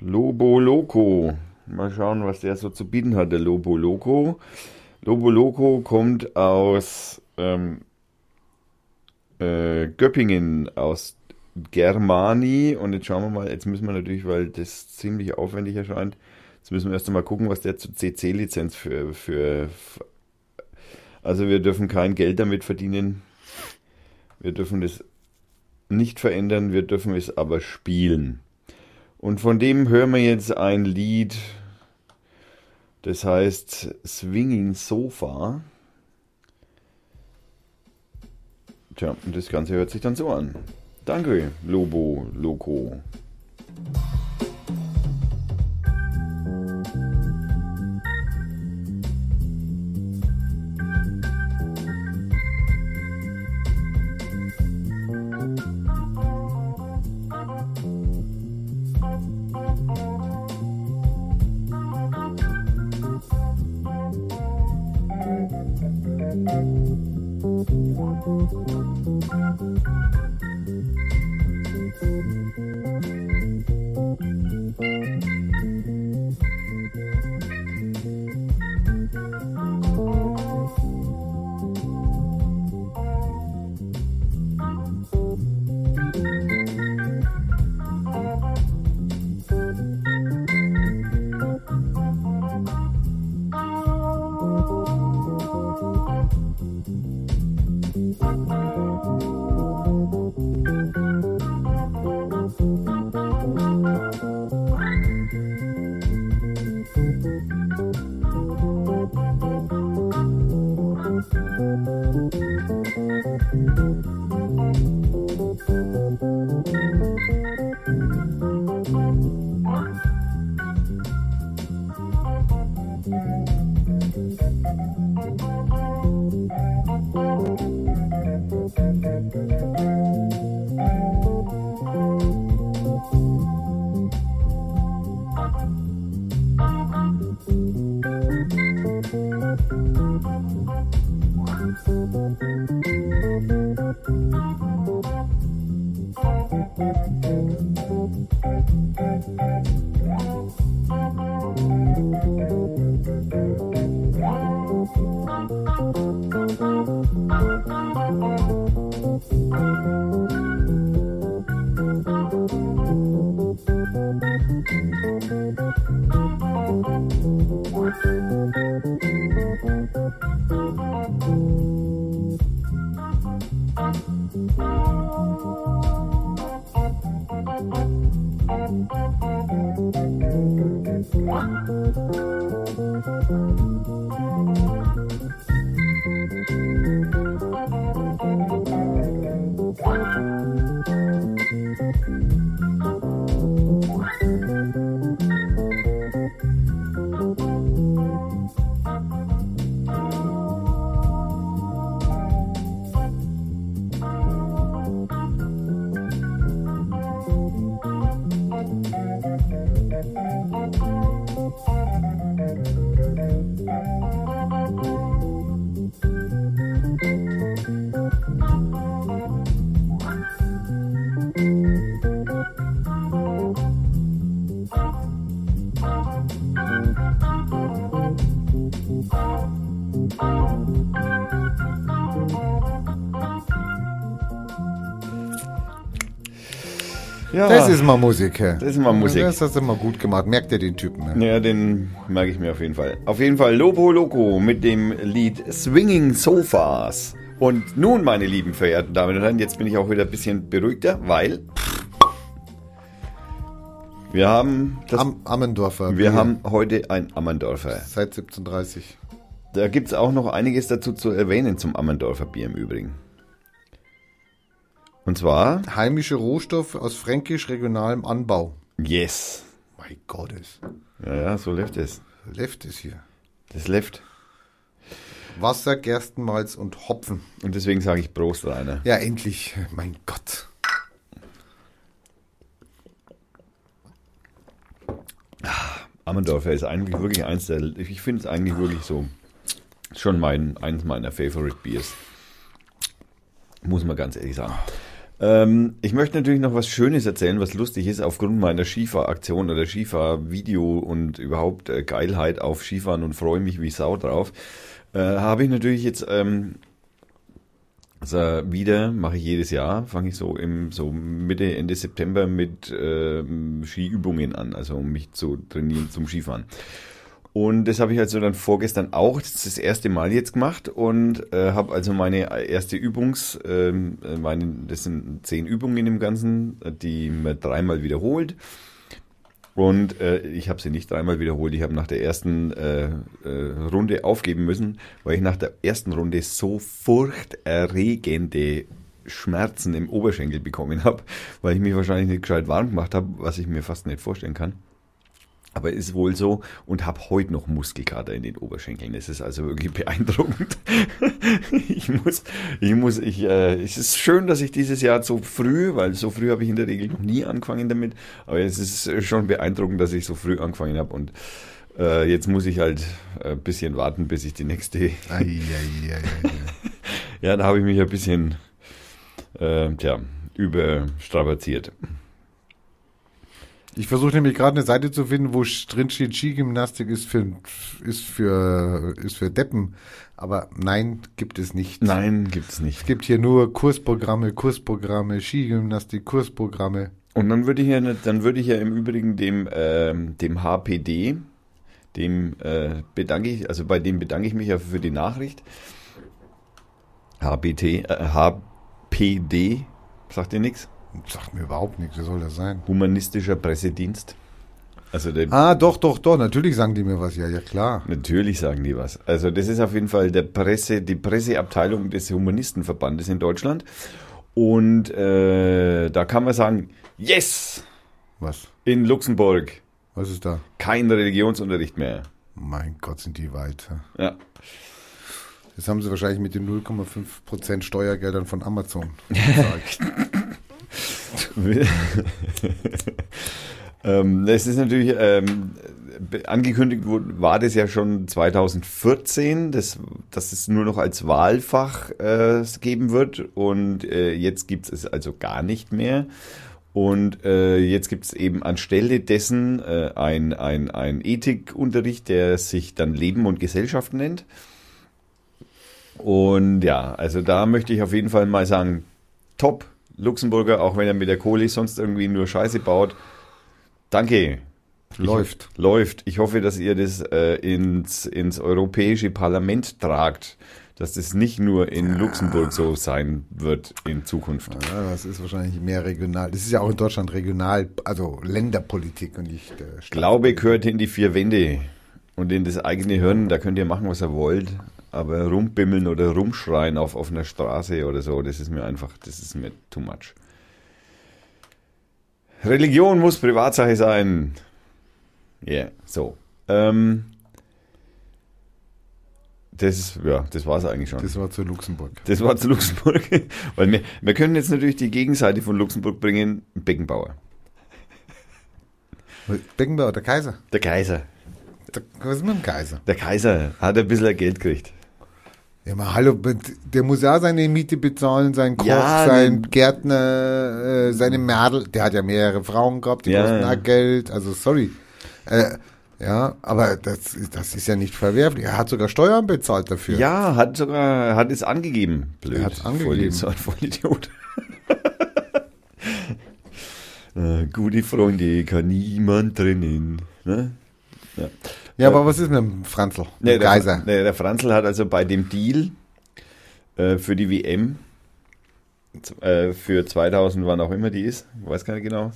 Lobo Loco. Mal schauen, was der so zu bieten hat, der Lobo Loco. Lobo Loco kommt aus ähm, äh, Göppingen, aus Germani und jetzt schauen wir mal, jetzt müssen wir natürlich, weil das ziemlich aufwendig erscheint, jetzt müssen wir erst einmal gucken, was der zur CC-Lizenz für, für, also wir dürfen kein Geld damit verdienen, wir dürfen das nicht verändern, wir dürfen es aber spielen. Und von dem hören wir jetzt ein Lied, das heißt Swinging Sofa. Tja, und das Ganze hört sich dann so an. Danke, Lobo, Loco. Mal Musik. Das ist mal Musik. Das hast du mal gut gemacht. Merkt ihr den Typen? Ja? Ja, den merke ich mir auf jeden Fall. Auf jeden Fall Lobo Loco mit dem Lied Swinging Sofas. Und nun, meine lieben verehrten Damen und Herren, jetzt bin ich auch wieder ein bisschen beruhigter, weil wir haben das, Am Ammendorfer. wir haben heute ein Ammerndorfer. Seit 1730. Da gibt es auch noch einiges dazu zu erwähnen zum Ammerndorfer Bier im Übrigen. Und zwar, Heimische Rohstoffe aus fränkisch regionalem Anbau. yes. Mein Gott, es Ja, ja, so läuft es. läuft es hier. Das läuft. Wasser, Gerstenmalz und Hopfen. Und deswegen sage ich Prost, Rainer. Ja, endlich. Mein Gott. Ammendorfer ist eigentlich wirklich eins der, ich finde es eigentlich wirklich so, schon mein, eins meiner Favorite Beers. Muss man ganz ehrlich sagen. Ähm, ich möchte natürlich noch was Schönes erzählen, was lustig ist, aufgrund meiner Skifahr-Aktion oder Skifahr-Video und überhaupt äh, Geilheit auf Skifahren und freue mich wie Sau drauf. Äh, habe ich natürlich jetzt ähm, also wieder, mache ich jedes Jahr, fange ich so im so Mitte, Ende September mit ähm, Skiübungen an, also um mich zu trainieren zum Skifahren. Und das habe ich also dann vorgestern auch das, ist das erste Mal jetzt gemacht und äh, habe also meine erste Übungs, ähm, meine, das sind zehn Übungen im Ganzen, die man dreimal wiederholt. Und äh, ich habe sie nicht dreimal wiederholt. Ich habe nach der ersten äh, äh, Runde aufgeben müssen, weil ich nach der ersten Runde so furchterregende Schmerzen im Oberschenkel bekommen habe, weil ich mich wahrscheinlich nicht gescheit warm gemacht habe, was ich mir fast nicht vorstellen kann. Aber ist wohl so und habe heute noch Muskelkater in den Oberschenkeln. Es ist also wirklich [laughs] beeindruckend. ich muss, ich muss, ich, äh, es ist schön, dass ich dieses Jahr so früh, weil so früh habe ich in der Regel noch nie angefangen damit, aber es ist schon beeindruckend, dass ich so früh angefangen habe und äh, jetzt muss ich halt ein bisschen warten, bis ich die nächste, [laughs] ja, da habe ich mich ein bisschen, äh, tja, überstrapaziert. Ich versuche nämlich gerade eine Seite zu finden, wo drin steht, Skigymnastik ist für, ist für, ist für Deppen. Aber nein, gibt es nicht. Nein, gibt's nicht. Es gibt hier nur Kursprogramme, Kursprogramme, Skigymnastik, Kursprogramme. Und dann würde ich ja, dann würde ich ja im Übrigen dem, ähm, dem HPD, dem äh, bedanke ich, also bei dem bedanke ich mich ja für die Nachricht. HBT, äh, HPD, sagt ihr nichts? Sagt mir überhaupt nichts, wer soll das sein? Humanistischer Pressedienst. Also der, Ah, doch, doch, doch, natürlich sagen die mir was, ja, ja klar. Natürlich sagen die was. Also das ist auf jeden Fall der Presse, die Presseabteilung des Humanistenverbandes in Deutschland. Und äh, da kann man sagen, yes, Was? in Luxemburg Was ist da? kein Religionsunterricht mehr. Mein Gott, sind die weit. Ja. Das haben sie wahrscheinlich mit den 0,5% Steuergeldern von Amazon [laughs] bezahlt. [laughs] ähm, es ist natürlich ähm, angekündigt wurde, war das ja schon 2014, das, dass es nur noch als Wahlfach äh, geben wird und äh, jetzt gibt es also gar nicht mehr. Und äh, jetzt gibt es eben anstelle dessen äh, ein, ein, ein Ethikunterricht, der sich dann Leben und Gesellschaft nennt. Und ja, also da möchte ich auf jeden Fall mal sagen, top, Luxemburger, auch wenn er mit der Kohle sonst irgendwie nur Scheiße baut. Danke. Läuft. Ich, läuft. Ich hoffe, dass ihr das äh, ins, ins Europäische Parlament tragt, dass das nicht nur in Luxemburg so sein wird in Zukunft. Ja, das ist wahrscheinlich mehr regional. Das ist ja auch in Deutschland regional, also Länderpolitik und nicht äh, Glaube gehört in die vier Wände und in das eigene Hirn, da könnt ihr machen, was ihr wollt. Aber rumbimmeln oder rumschreien auf offener Straße oder so, das ist mir einfach, das ist mir too much. Religion muss Privatsache sein. Ja, yeah, so. Ähm, das, ja, das war es eigentlich schon. Das war zu Luxemburg. Das war zu Luxemburg. [laughs] Weil wir, wir können jetzt natürlich die Gegenseite von Luxemburg bringen, Beckenbauer. Beckenbauer, der Kaiser. Der Kaiser. Der, was ist mit dem Kaiser? Der Kaiser hat ein bisschen Geld gekriegt. Ja, mal hallo, der muss ja seine Miete bezahlen, sein Koch, Ja, sein den- Gärtner, äh, seine Mädel. Der hat ja mehrere Frauen gehabt, die Ja, kosten ja. auch Geld. Also sorry. Äh, ja, aber das, das ist ja nicht verwerflich. Er hat sogar Steuern bezahlt dafür. Ja, hat sogar, hat es angegeben. Blöd. Er hat's angegeben. Vollidiot. Vollidiot. [laughs] Äh, Gute Freunde kann niemand trennen. Ne? Ja. Ja, aber was ist mit dem Franzl? Nee, dem der, Kaiser? nee, der Franzl hat also bei dem Deal äh, für die WM äh, für 2000, wann auch immer die ist, ich weiß gar nicht genau,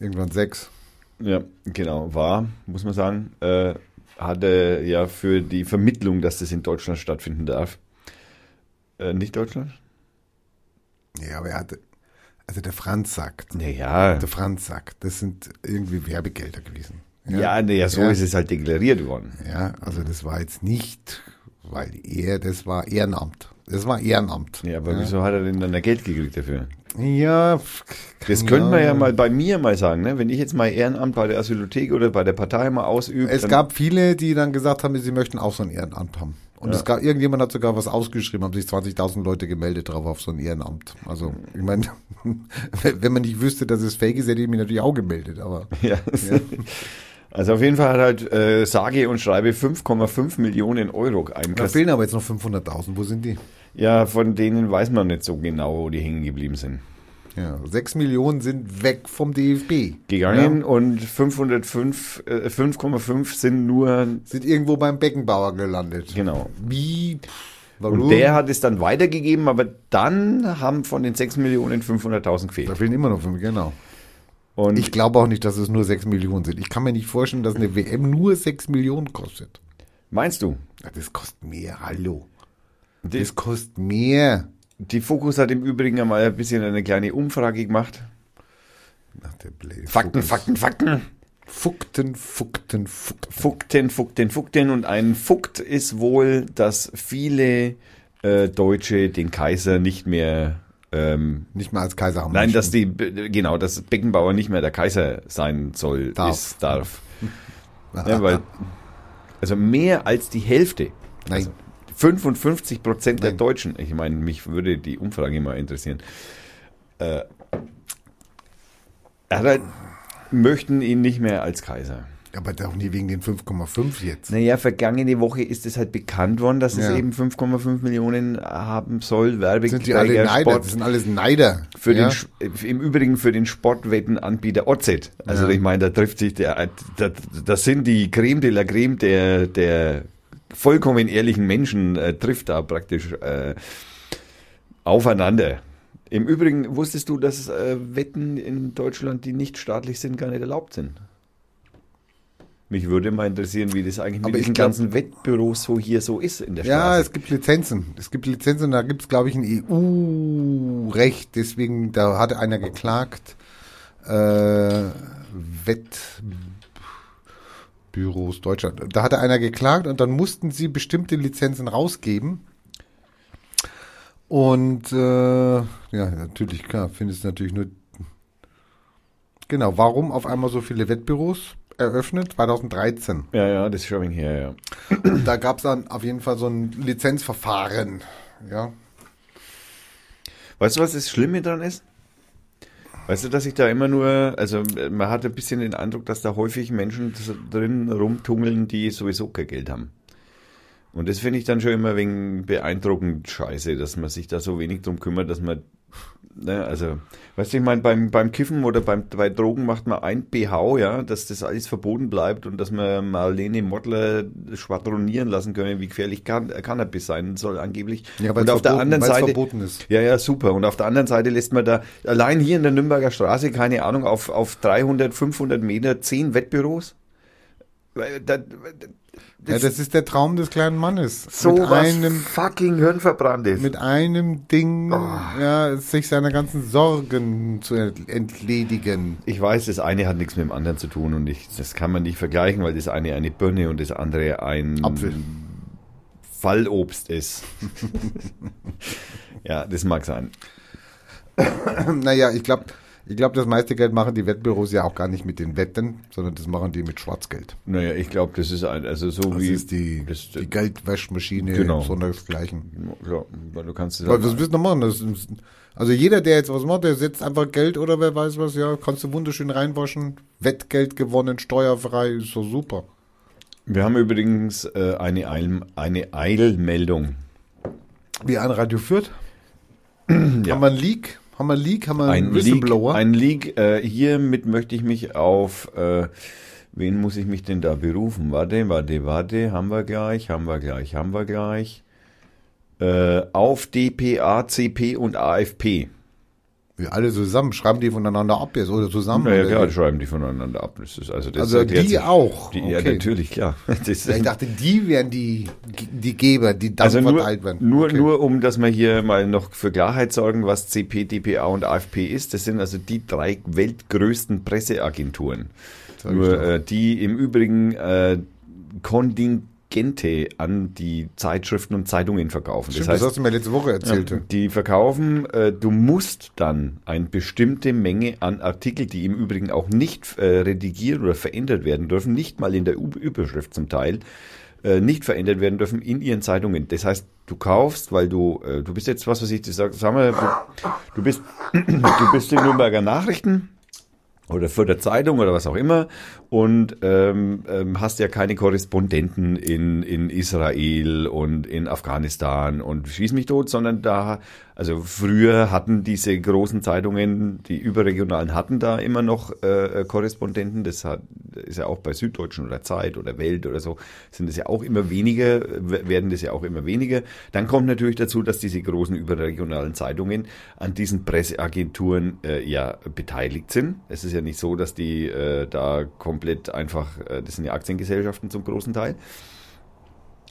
Irgendwann sechs. ja, genau, war, muss man sagen, äh, hatte ja für die Vermittlung, dass das in Deutschland stattfinden darf. Äh, nicht Deutschland? Ja, aber er hatte, also der Franz sagt, Naja. der Franz sagt, das sind irgendwie Werbegelder gewesen. Ja, naja, so Ja. ist es halt deklariert worden. Ja, also das war jetzt nicht, weil er, das war Ehrenamt. Das war Ehrenamt. Ja, aber wieso hat er denn dann da Geld gekriegt dafür? Ja, Das könnte man ja mal bei mir mal sagen, ne? Wenn ich jetzt mal Ehrenamt bei der Asylothek oder bei der Partei mal ausübe. Es gab viele, die dann gesagt haben, sie möchten auch so ein Ehrenamt haben. Und Ja. es gab, irgendjemand hat sogar was ausgeschrieben, haben sich 20.000 Leute gemeldet drauf auf so ein Ehrenamt. Also, ich meine, [laughs] wenn man nicht wüsste, dass es fake ist, hätte ich mich natürlich auch gemeldet, aber. [laughs] Ja. Also auf jeden Fall hat halt äh, sage und schreibe 5,5 Millionen Euro Da einkassiert. fehlen aber jetzt noch 500.000. Wo sind die? Ja, von denen weiß man nicht so genau, wo die hängen geblieben sind. Ja, 6 Millionen sind weg vom DFB. Gegangen und 505, äh, 5,5 sind nur, Sind irgendwo beim Beckenbauer gelandet. genau. Wie? Warum? Und der hat es dann weitergegeben, aber dann haben von den 6 Millionen 500.000 da gefehlt. fehlen immer noch 5, genau. Und Ich glaube auch nicht, dass es nur 6 Millionen sind. Ich kann mir nicht vorstellen, dass eine WM nur 6 Millionen kostet. meinst du? Das kostet mehr, hallo. Die, Das kostet mehr. die Fokus hat im Übrigen einmal ein bisschen eine kleine Umfrage gemacht. Ach, Fakten. Fakten, Fakten. Fukten, Fukten, Fukten. Fukten, Fukten, Fukten. Und ein Fukt ist wohl, dass viele äh, Deutsche den Kaiser nicht mehr. Ähm, Nicht mal als Kaiser haben. nein, dass die, genau, dass Beckenbauer nicht mehr der Kaiser sein soll, Darf. ist, darf. [laughs] ja, weil, also mehr als die Hälfte. Nein. Also 55 Prozent der. Deutschen, ich meine, mich würde die Umfrage mal interessieren, äh, halt, möchten ihn nicht mehr als Kaiser. Aber doch nie wegen den 5,5 jetzt. Naja, vergangene Woche ist es halt bekannt worden, dass Ja. es eben 5,5 Millionen haben soll, Sind die alle Neider? Sport. Das sind alles Neider. Für ja? den, Im Übrigen für den Sportwettenanbieter OZ. Also Ja. ich meine, da trifft sich der, da, das sind die Creme de la Creme der, der, vollkommen ehrlichen Menschen äh, trifft da praktisch äh, aufeinander. Im Übrigen wusstest du, dass äh, Wetten in Deutschland, die nicht staatlich sind, gar nicht erlaubt sind. Mich würde mal interessieren, wie das eigentlich mit Aber ich diesen glaub- ganzen Wettbüros so hier so ist in der Ja, Straße. es gibt Lizenzen. Es gibt Lizenzen, da gibt es, glaube ich, ein EU-Recht. Deswegen, da hatte einer geklagt. Äh, Wettbüros Deutschland. Da hatte einer geklagt und dann mussten sie bestimmte Lizenzen rausgeben. Und äh, ja, natürlich, klar, findest du natürlich nur. Genau, warum auf einmal so viele Wettbüros eröffnet? 2013. ja, ja, das ist schon her, ja. Da gab es dann auf jeden Fall so ein Lizenzverfahren. Ja. Weißt du, was das Schlimme dran ist? Weißt du, dass ich da immer nur, also man hat ein bisschen den Eindruck, dass da häufig Menschen drin rumtungeln, die sowieso kein Geld haben. Und das finde ich dann schon immer wegen beeindruckend scheiße, dass man sich da so wenig drum kümmert, dass man, ne, also, weißt du, ich meine, beim, beim Kiffen oder beim, bei Drogen macht man ein BH, ja, dass das alles verboten bleibt und dass man Marlene Mottler schwadronieren lassen können, wie gefährlich kann, Cannabis sein soll angeblich. Ja, und auf der verboten- anderen weil's Seite, verboten ist. ja, ja, super. Und auf der anderen Seite lässt man da allein hier in der Nürnberger Straße, keine Ahnung, auf, auf 300, 500 Meter zehn Wettbüros. Weil Da, Ja, das ist der Traum des kleinen Mannes. so mit einem, fucking hirnverbranntes. mit einem Ding, Oh. ja, sich seiner ganzen Sorgen zu entledigen. ich weiß, das eine hat nichts mit dem anderen zu tun und ich, das kann man nicht vergleichen, weil das eine eine Birne und das andere ein Apfel. Fallobst ist. [laughs] ja, das mag sein. [laughs] naja, ich glaube, ich glaube, das meiste Geld machen die Wettbüros ja auch gar nicht mit den Wetten, sondern das machen die mit Schwarzgeld. Naja, ich glaube, das ist ein, also so Das wie. ist die, das, die Geldwäschmaschine, Genau. sondergleichen. ja, weil du kannst es Weil, was willst du machen? Das ist, also jeder, der jetzt was macht, der setzt einfach Geld oder wer weiß was, ja, kannst du wunderschön reinwaschen. Wettgeld gewonnen, steuerfrei, ist so super. Wir haben übrigens äh, eine, Eil, eine Eilmeldung. Wie ein Radio führt. Ja. Haben wir einen Leak? Haben wir Leak? Haben wir einen Ein Leak, Whistleblower? ein Leak. Äh, hiermit möchte ich mich auf, äh, wen muss ich mich denn da berufen? Warte, warte, warte, haben wir gleich, haben wir gleich, haben wir gleich. Äh, auf DPA, CP und AFP. Wir alle zusammen, schreiben die voneinander ab jetzt oder zusammen? Klar, wie? die schreiben die voneinander ab. Das ist, also Also die sich- auch. Die, Ja, Okay. natürlich, klar. [laughs] Ja, ich dachte, die wären die, die Geber, die dann also verteilt werden. nur, Okay. nur um, dass wir hier mal noch für Klarheit sorgen, was CP, DPA und AFP ist. Das sind also die drei weltgrößten Presseagenturen. Nur äh, die im Übrigen äh, Kontingente an die Zeitschriften und Zeitungen verkaufen. Stimmt, das das heißt, hast du mir letzte Woche erzählt. ja, die verkaufen, äh, du musst dann eine bestimmte Menge an Artikel, die im Übrigen auch nicht äh, redigiert oder verändert werden dürfen, nicht mal in der U Überschrift zum Teil, äh, nicht verändert werden dürfen in ihren Zeitungen. Das heißt, du kaufst, weil du, äh, du bist jetzt, was weiß ich, das sag, sag mal, du, du bist, [clears throat] du bist in Nürnberger Nachrichten oder für der Zeitung oder was auch immer und ähm, ähm, hast ja keine Korrespondenten in, in Israel und in Afghanistan und schieß mich tot, sondern da, also früher hatten diese großen Zeitungen, die überregionalen hatten da immer noch äh, äh, Korrespondenten, das hat, ist ja auch bei Süddeutschen oder Zeit oder Welt oder so, sind es ja auch immer weniger, werden das ja auch immer weniger. Dann kommt natürlich dazu, dass diese großen überregionalen Zeitungen an diesen Presseagenturen äh, ja beteiligt sind. Es ist ja nicht so, dass die äh, da komplett einfach, äh, das sind ja Aktiengesellschaften zum großen Teil.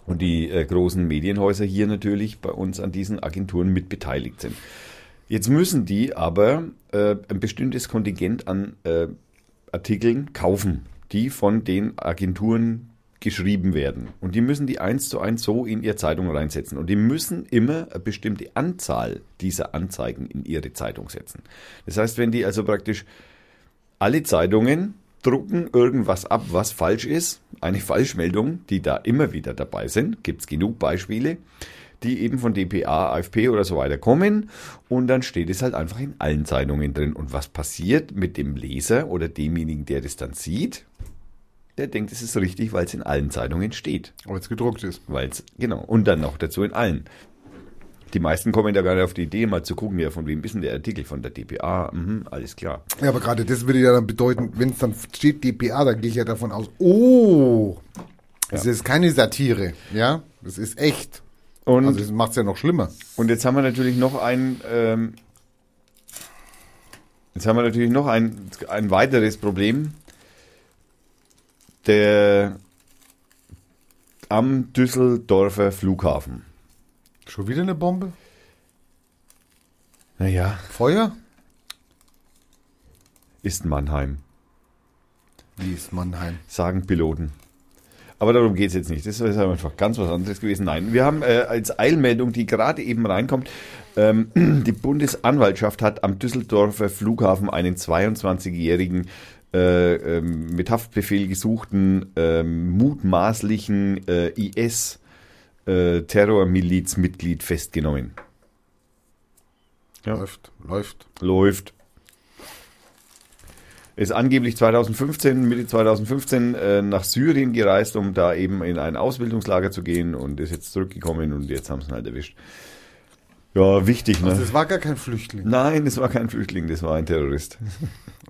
Und die äh, großen Medienhäuser hier natürlich bei uns an diesen Agenturen mit beteiligt sind. Jetzt müssen die aber äh, ein bestimmtes Kontingent an äh, Artikeln kaufen, die von den Agenturen geschrieben werden. Und die müssen die eins zu eins so in ihre Zeitung reinsetzen. Und die müssen immer eine bestimmte Anzahl dieser Anzeigen in ihre Zeitung setzen. Das heißt, wenn die also praktisch alle Zeitungen drucken irgendwas ab, was falsch ist, eine Falschmeldung, die da immer wieder dabei sind, gibt's genug Beispiele, die eben von DPA, AFP oder so weiter kommen und dann steht es halt einfach in allen Zeitungen drin. Und was passiert mit dem Leser oder demjenigen, der das dann sieht? Der denkt, es ist richtig, weil es in allen Zeitungen steht. Weil es gedruckt ist. Weil's, genau. Und dann noch dazu in allen. Die meisten kommen da gar nicht auf die Idee, mal zu gucken, ja, von wem ist denn der Artikel? Von der DPA? Mhm, alles klar. Ja, aber gerade das würde ja dann bedeuten, wenn es dann steht DPA, dann gehe ich ja davon aus, oh, Es ist keine Satire, ja. Es ist echt. Und, Also das macht es ja noch schlimmer. und jetzt haben wir natürlich noch ein, ähm, jetzt haben wir natürlich noch ein, ein weiteres Problem. Der am Düsseldorfer Flughafen. Schon wieder eine Bombe? Naja, Feuer? ist Mannheim, Wie ist Mannheim? sagen Piloten. Aber darum geht es jetzt nicht. Das ist einfach ganz was anderes gewesen. Nein, wir haben äh, als Eilmeldung, die gerade eben reinkommt, ähm, [clears throat] die Bundesanwaltschaft hat am Düsseldorfer Flughafen einen 22-jährigen äh, ähm, mit Haftbefehl gesuchten ähm, mutmaßlichen äh, IS-Terrormilizmitglied festgenommen. Ja. Läuft, läuft. Läuft. Ist angeblich 2015, Mitte 2015 äh, nach Syrien gereist, um da eben in ein Ausbildungslager zu gehen und ist jetzt zurückgekommen und jetzt haben sie ihn halt erwischt. Ja, wichtig, ne? Also es war gar kein Flüchtling. Nein, das war kein Flüchtling, das war ein Terrorist.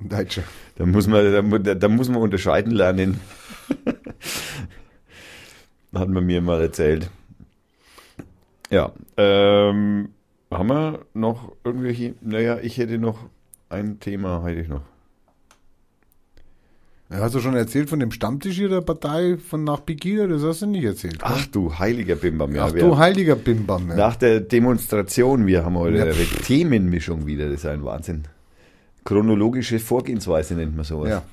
Ein Deutscher. Da muss man, da, da muss man unterscheiden lernen. [laughs] Hat man mir mal erzählt. Ja, ähm, haben wir noch irgendwelche, naja, ich hätte noch ein Thema, hätte ich noch. Hast du schon erzählt von dem Stammtisch hier der Partei von nach Pegida? Das hast du nicht erzählt. Ach du heiliger Bimbam, ja. Ach du heiliger Bimbam. Ja. Nach der Demonstration, wir haben heute Ja. eine Themenmischung wieder, das ist ein Wahnsinn. Chronologische Vorgehensweise nennt man sowas. ja.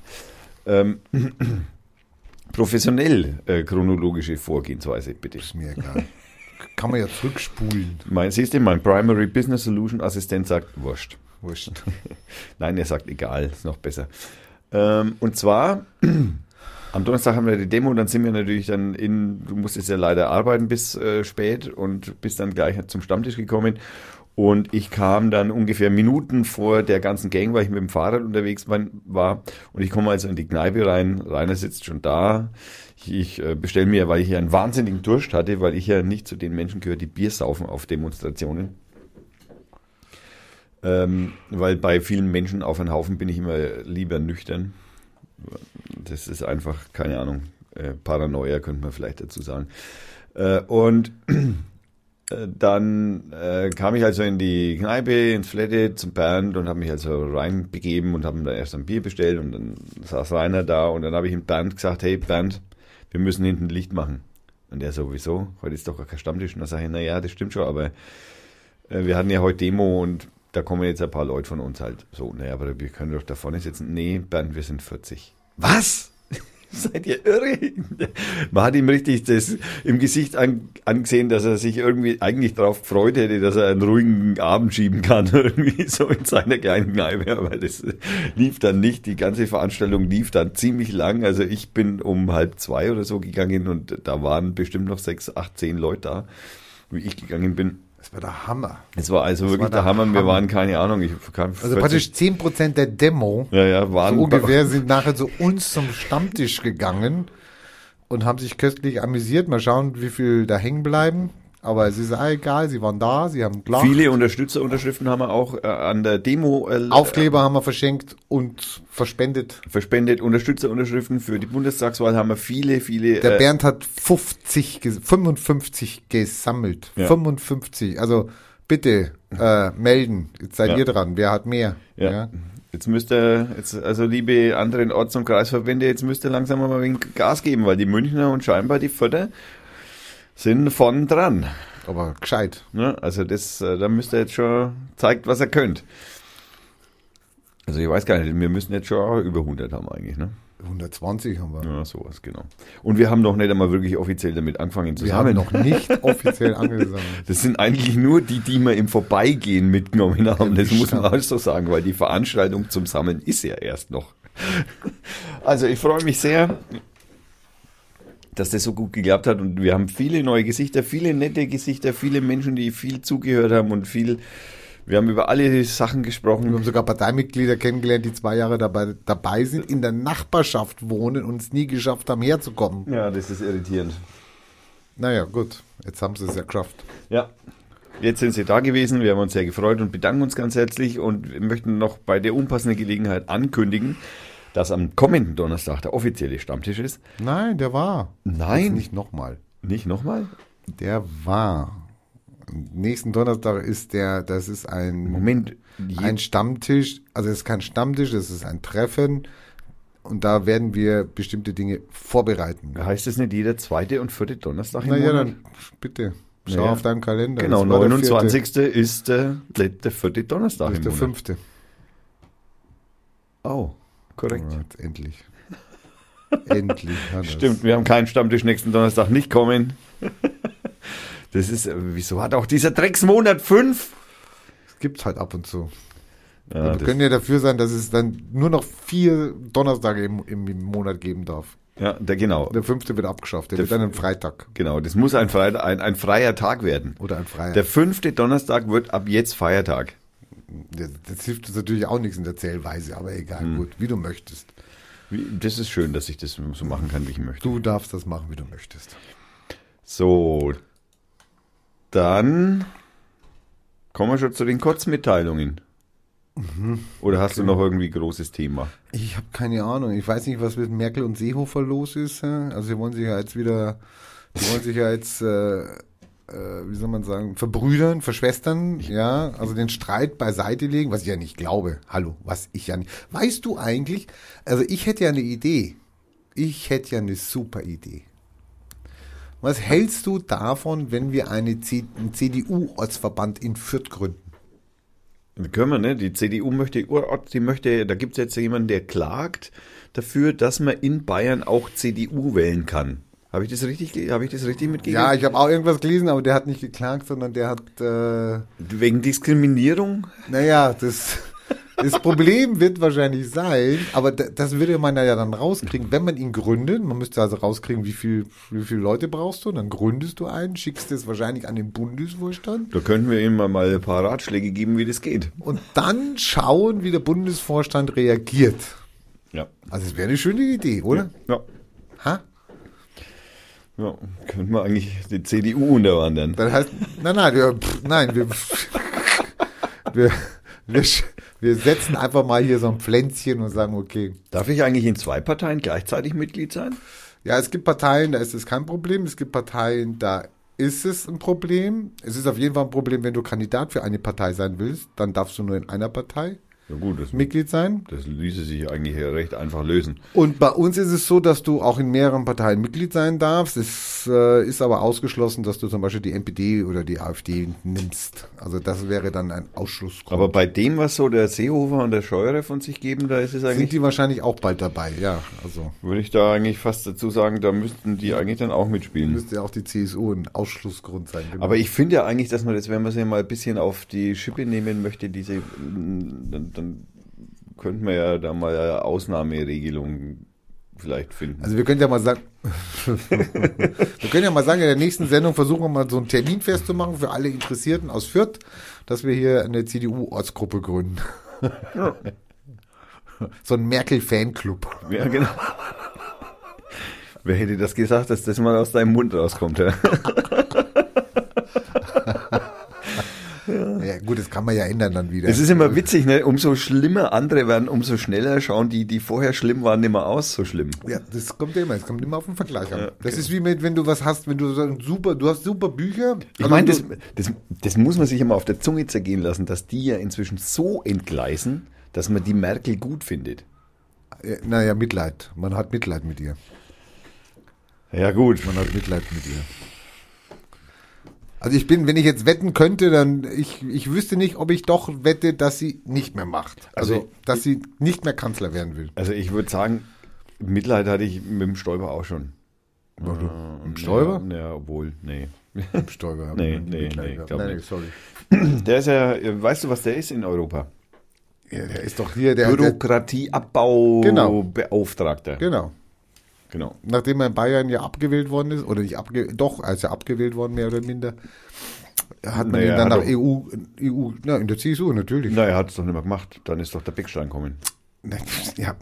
Ähm, [clears throat] professionell äh, chronologische Vorgehensweise, bitte. Ist mir egal. Kann man ja zurückspulen. Mein, siehst du, mein Primary Business Solution Assistent sagt, wurscht. Wurscht. [laughs] Nein, er sagt, egal, ist noch besser. Ähm, und zwar, [clears throat] am Donnerstag haben wir die Demo, dann sind wir natürlich dann in, du musstest ja leider arbeiten bis äh, spät und bist dann gleich zum Stammtisch gekommen. Und ich kam dann ungefähr Minuten vor der ganzen Gang, weil ich mit dem Fahrrad unterwegs war. Und ich komme also in die Kneipe rein. Rainer sitzt schon da. Ich, ich äh, bestelle mir, weil ich ja einen wahnsinnigen Durst hatte, weil ich ja nicht zu den Menschen gehöre, die Bier saufen auf Demonstrationen. Ähm, weil bei vielen Menschen auf einen Haufen bin ich immer lieber nüchtern. Das ist einfach, keine Ahnung, äh, Paranoia könnte man vielleicht dazu sagen. Äh, und dann äh, kam ich also in die Kneipe, ins Flette zum Bernd und habe mich also reinbegeben und habe mir da erst ein Bier bestellt und dann saß Rainer da und dann habe ich ihm Bernd gesagt, hey Bernd, wir müssen hinten Licht machen. Und er sowieso, heute ist doch gar kein Stammtisch. Und dann sage ich, naja, das stimmt schon, aber äh, wir hatten ja heute Demo und da kommen jetzt ein paar Leute von uns halt so, naja, aber wir können doch da vorne sitzen. Nee, Bernd, wir sind 40. Was? [laughs] Seid ihr irre? Man hat ihm richtig das im Gesicht an, angesehen, dass er sich irgendwie eigentlich darauf gefreut hätte, dass er einen ruhigen Abend schieben kann, [laughs] irgendwie so in seiner kleinen Kneipe, aber das lief dann nicht. Die ganze Veranstaltung lief dann ziemlich lang. Also ich bin um halb zwei oder so gegangen und da waren bestimmt noch sechs, acht, zehn Leute da, wie ich gegangen bin. Das war der Hammer. Es war also wirklich war der der Hammer. Wir Hammer. waren keine Ahnung. Ich kann Also praktisch 10% der Demo ja, ja, waren so ungefähr [laughs] sind nachher zu uns zum Stammtisch gegangen und haben sich köstlich amüsiert. Mal schauen, wie viel da hängen bleiben. Aber es ist auch egal, sie waren da, sie haben gelacht. Viele Unterstützerunterschriften haben wir auch äh, an der Demo äh, Aufkleber haben wir verschenkt und verspendet. verspendet. Unterstützerunterschriften für die Bundestagswahl haben wir viele, viele. Der äh, Bernd hat 50, ges- 55 gesammelt. Ja. 55. Also bitte äh, melden. Jetzt seid Ja. ihr dran. Wer hat mehr? ja. Jetzt müsst ihr, jetzt, also liebe anderen Orts- und Kreisverbände, jetzt müsst ihr langsam mal ein wenig Gas geben, weil die Münchner und scheinbar die Förder sind vorn dran. Aber gescheit. Ne? Also das, äh, da müsst ihr jetzt schon zeigt, was ihr könnt. Also ich weiß gar nicht, wir müssen jetzt schon über 100 haben eigentlich, ne? 120 haben wir. Ja, sowas, genau. Und wir haben noch nicht einmal wirklich offiziell damit angefangen zu Wir haben noch nicht offiziell angesammelt. [laughs] Das sind eigentlich nur die, die wir im Vorbeigehen mitgenommen haben. Das muss man auch so sagen, weil die Veranstaltung zum Sammeln ist ja erst noch. Also ich freue mich sehr, dass das so gut geklappt hat und wir haben viele neue Gesichter, viele nette Gesichter, viele Menschen, die viel zugehört haben und viel, wir haben über alle Sachen Wir gesprochen. haben sogar Parteimitglieder kennengelernt, die zwei Jahre dabei, dabei sind, in der Nachbarschaft wohnen und es nie geschafft haben, herzukommen. Ja, das ist irritierend. Naja, gut. Jetzt haben sie es ja geschafft. Ja. Jetzt sind Sie da gewesen. Wir haben uns sehr gefreut und bedanken uns ganz herzlich und wir möchten noch bei der unpassenden Gelegenheit ankündigen, dass am kommenden Donnerstag der offizielle Stammtisch ist. Nein, der war. Nein. Jetzt nicht nochmal. Nicht nochmal? Der war. Nächsten Donnerstag ist der, das ist ein, Moment. ein Stammtisch. Also es ist kein Stammtisch, es ist ein Treffen. Und da werden wir bestimmte Dinge vorbereiten. Heißt es nicht jeder zweite und vierte Donnerstag im Naja, Monat? dann bitte. Schau Naja. auf deinen Kalender. Genau, Das war der 29. ist der, der vierte Donnerstag Das ist der fünfte. Oh, korrekt. Jetzt endlich. endlich. hat er's. Stimmt, wir haben keinen Stammtisch nächsten Donnerstag nicht kommen. Das ist, wieso hat auch dieser Drecksmonat fünf? Das gibt's halt ab und zu. Ja, wir können ja dafür sein, dass es dann nur noch vier Donnerstage im, im Monat geben darf. ja der, genau, Der fünfte wird abgeschafft. Der, Der wird dann ein Freitag. genau. Das muss ein, Freitag, ein, ein freier Tag werden. Oder ein Freier. Der fünfte Donnerstag wird ab jetzt Feiertag. Das, das hilft uns natürlich auch nichts in der Zählweise, aber egal, Hm. gut, wie du möchtest. Das ist schön, dass ich das so machen kann, wie ich möchte. Du darfst das machen, wie du möchtest. So, dann kommen wir schon zu den Kurzmitteilungen. Oder hast du noch irgendwie großes Thema? Ich habe keine Ahnung. Ich weiß nicht, was mit Merkel und Seehofer los ist. Also sie wollen sich ja jetzt wieder, sie wollen sich ja jetzt, äh, wie soll man sagen, verbrüdern, verschwestern, ja, also den Streit beiseite legen, was ich ja nicht glaube. Hallo, was ich ja nicht. Weißt du eigentlich, also ich hätte ja eine Idee. Ich hätte ja eine super Idee. Was hältst du davon, wenn wir eine einen CDU-Ortsverband in Fürth gründen? Können wir, ne? Die CDU möchte, Urort, die möchte, da gibt es jetzt jemanden, der klagt dafür, dass man in Bayern auch CDU wählen kann. Habe ich das richtig, habe ich das richtig mitgegeben? Ja, ich habe auch irgendwas gelesen, aber der hat nicht geklagt, sondern der hat äh, Wegen Diskriminierung? Naja, das, das Problem wird wahrscheinlich sein, aber da- das würde man ja dann rauskriegen, wenn man ihn gründet. Man müsste also rauskriegen, wie viel, wie viele Leute brauchst du. Dann gründest du einen, schickst es wahrscheinlich an den Bundesvorstand Da könnten wir ihm mal ein paar Ratschläge geben, wie das geht. und dann schauen, wie der Bundesvorstand reagiert. Ja. Also es wäre eine schöne Idee, oder? Ja. Ha? Ja, könnten wir eigentlich die CDU unterwandern. Dann heißt, nein, nein, wir, pff, nein, wir, wir, wir, wir setzen einfach mal hier so ein Pflänzchen und sagen, okay, Darf ich eigentlich in zwei Parteien gleichzeitig Mitglied sein? Ja, es gibt Parteien, da ist es kein Problem. Es gibt Parteien, da ist es ein Problem. Es ist auf jeden Fall ein Problem, wenn du Kandidat für eine Partei sein willst, dann darfst du nur in einer Partei Ja gut, das, Mitglied sein. das ließe sich eigentlich recht einfach lösen. Und bei uns ist es so, dass du auch in mehreren Parteien Mitglied sein darfst. Es äh, ist aber ausgeschlossen, dass du zum Beispiel die NPD oder die AfD nimmst. Also das wäre dann ein Ausschlussgrund. Aber bei dem, was so der Seehofer und der Scheurer von sich geben, da ist es sind eigentlich, die wahrscheinlich auch bald dabei, ja. Also würde ich da eigentlich fast dazu sagen, da müssten die eigentlich dann auch mitspielen. müsste ja auch die CSU ein Ausschlussgrund sein. genau. Aber ich finde ja eigentlich, dass man das, wenn man sie mal ein bisschen auf die Schippe nehmen möchte, diese, dann, dann könnte man ja da mal eine Ausnahmeregelung vielleicht finden. Also wir können ja mal sagen, [laughs] wir können ja mal sagen, in der nächsten Sendung versuchen wir mal so einen Termin festzumachen für alle Interessierten aus Fürth, dass wir hier eine CDU-Ortsgruppe gründen. so ein Merkel-Fanclub. ja, genau. Wer hätte das gesagt, dass das mal aus deinem Mund rauskommt? Ja? [laughs] Ja, gut, das kann man ja ändern dann wieder. Es ist immer witzig, ne? umso schlimmer andere werden, umso schneller schauen die, die vorher schlimm waren, nicht mehr aus so schlimm. ja, das kommt immer, es kommt immer auf den Vergleich an. das ist wie mit, wenn du was hast, wenn du so ein super, du hast super Bücher. Ich meine, das, das, das muss man sich immer auf der Zunge zergehen lassen, dass die ja inzwischen so entgleisen, dass man die Merkel gut findet. Ja, naja, Mitleid. Man hat Mitleid mit ihr. Ja gut, Man hat Mitleid mit ihr. Also ich bin, wenn ich jetzt wetten könnte, dann ich, ich wüsste nicht, ob ich doch wette, dass sie nicht mehr macht. Also, Also- dass sie nicht mehr Kanzler werden will. also ich würde sagen, Mitleid hatte ich mit dem Stoiber auch schon. Im Stoiber? Ja, ja obwohl, nee. Im Stoiber. Nee, ich nee, nee, gehabt. glaub Nein, nicht. sorry. Der ist ja, weißt du, was der ist in Europa? Ja, der ist doch hier, der, der Bürokratieabbau Genau. Genau. Nachdem er in Bayern ja abgewählt worden ist, oder nicht abge doch, als er abgewählt worden, mehr oder minder, hat man Naja, ihn dann nach EU, EU, na, in der CSU natürlich. Na, er hat es doch nicht mehr gemacht. Dann ist doch der Beckstein kommen. [laughs] Ja,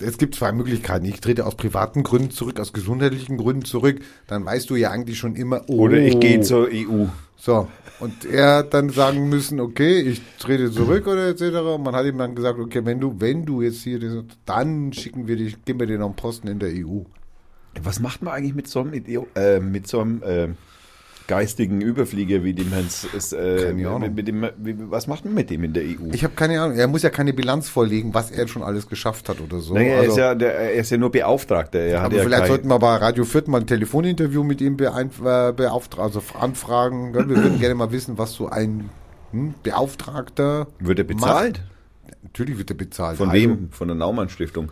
es gibt zwei Möglichkeiten. Ich trete aus privaten Gründen zurück, aus gesundheitlichen Gründen zurück. Dann weißt du ja eigentlich schon immer, oh, Oder ich gehe zur EU. So, und er hat dann sagen müssen, okay, ich trete zurück oder etc. Und man hat ihm dann gesagt, okay, wenn du, wenn du jetzt hier, dann schicken wir dich, geben wir dir noch einen Posten in der EU. Was macht man eigentlich mit so einem, äh, mit so einem äh, geistigen Überflieger wie dem Herrn? S- S- Äh, Keine Ahnung. mit, dem, was macht man mit dem in der EU? Ich habe keine Ahnung, er muss ja keine Bilanz vorlegen, was er schon alles geschafft hat oder so. naja, er, Also- ist ja, der, er ist ja nur Beauftragter. Er hat aber ja vielleicht kein- sollten wir bei Radio Fürth mal ein Telefoninterview mit ihm äh, beauftragen, also anfragen. Wir würden gerne mal wissen, was so ein hm, Beauftragter Wird er bezahlt? Macht. Natürlich wird er bezahlt. Von Also, wem? Von der Naumann Stiftung.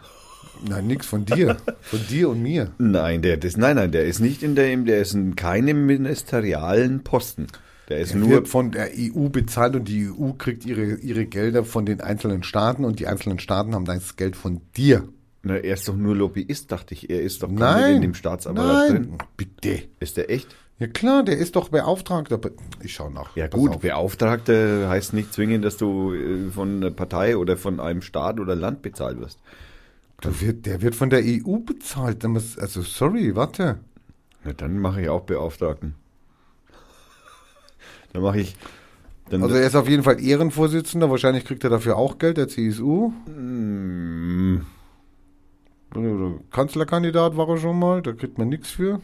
Nein, nix von dir. Von dir und mir. Nein, der, das, nein, nein, der ist nicht in der, der ist in keinem ministerialen Posten. Der ist Er nur, wird von der EU bezahlt und die EU kriegt ihre, ihre Gelder von den einzelnen Staaten und die einzelnen Staaten haben das Geld von dir. na, er ist doch nur Lobbyist, dachte ich. Er ist doch Nein. in dem Staatsapparat Nein. drin. Bitte. Ist der echt? Ja klar, der ist doch Beauftragter. Ich schau nach. Ja Pass gut, auf. Beauftragter heißt nicht zwingend, dass du äh, von einer Partei oder von einem Staat oder Land bezahlt wirst. Der wird, der wird von der EU bezahlt. Also sorry, warte. Na, dann mache ich auch Beauftragten. [laughs] Dann mache ich. Dann, Also er ist auf jeden Fall Ehrenvorsitzender. Wahrscheinlich kriegt er dafür auch Geld, der CSU. Mm, Kanzlerkandidat war er schon mal. Da kriegt man nichts für.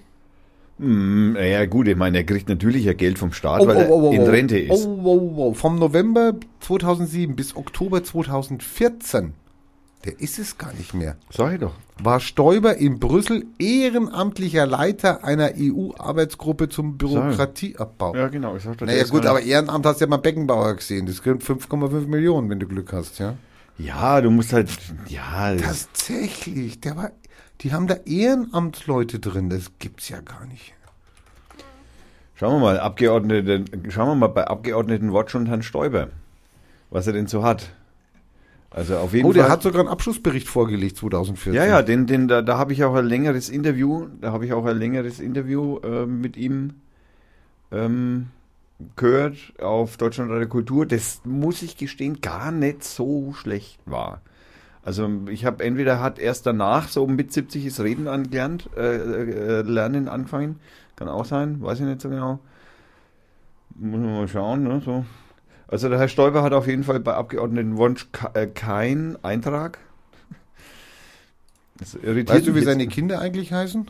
mm, ja gut, ich meine, er kriegt natürlich ja Geld vom Oh, Staat, weil er in Rente ist. Oh, oh, oh. Vom November 2007 bis Oktober 2014, der ist es gar nicht mehr, Sag ich doch. war Stoiber in Brüssel ehrenamtlicher Leiter einer EU-Arbeitsgruppe zum Bürokratieabbau. Ja, genau. Ich sag doch, Naja gut, aber Ehrenamt hast du ja mal Beckenbauer gesehen. Das kriegt 5,5 Millionen, wenn du Glück hast, ja. Ja, du musst halt. Ja, Tatsächlich, der war, die haben da Ehrenamtsleute drin. Das gibt's ja gar nicht. schauen wir mal, Abgeordnete, schauen wir mal bei Abgeordneten Watsch und Herrn Stoiber, was er denn so hat. Also auf jeden Oh, Fall. der hat sogar einen Abschlussbericht vorgelegt 2014. Ja, ja, den, den, da, da habe ich auch ein längeres Interview, da habe ich auch ein längeres Interview äh, mit ihm ähm, gehört auf Deutschlandradio Kultur. Das muss ich gestehen, gar nicht so schlecht war. Also ich habe entweder hat erst danach so mit 70 ist Reden angelernt, äh, äh, lernen angefangen, kann auch sein, weiß ich nicht so genau. Muss man mal schauen, ne, so. Also der Herr Stoiber hat auf jeden Fall bei Abgeordnetenwunsch ke- äh, kein Eintrag. Das irritiert Weißt du, wie seine. Kinder eigentlich heißen?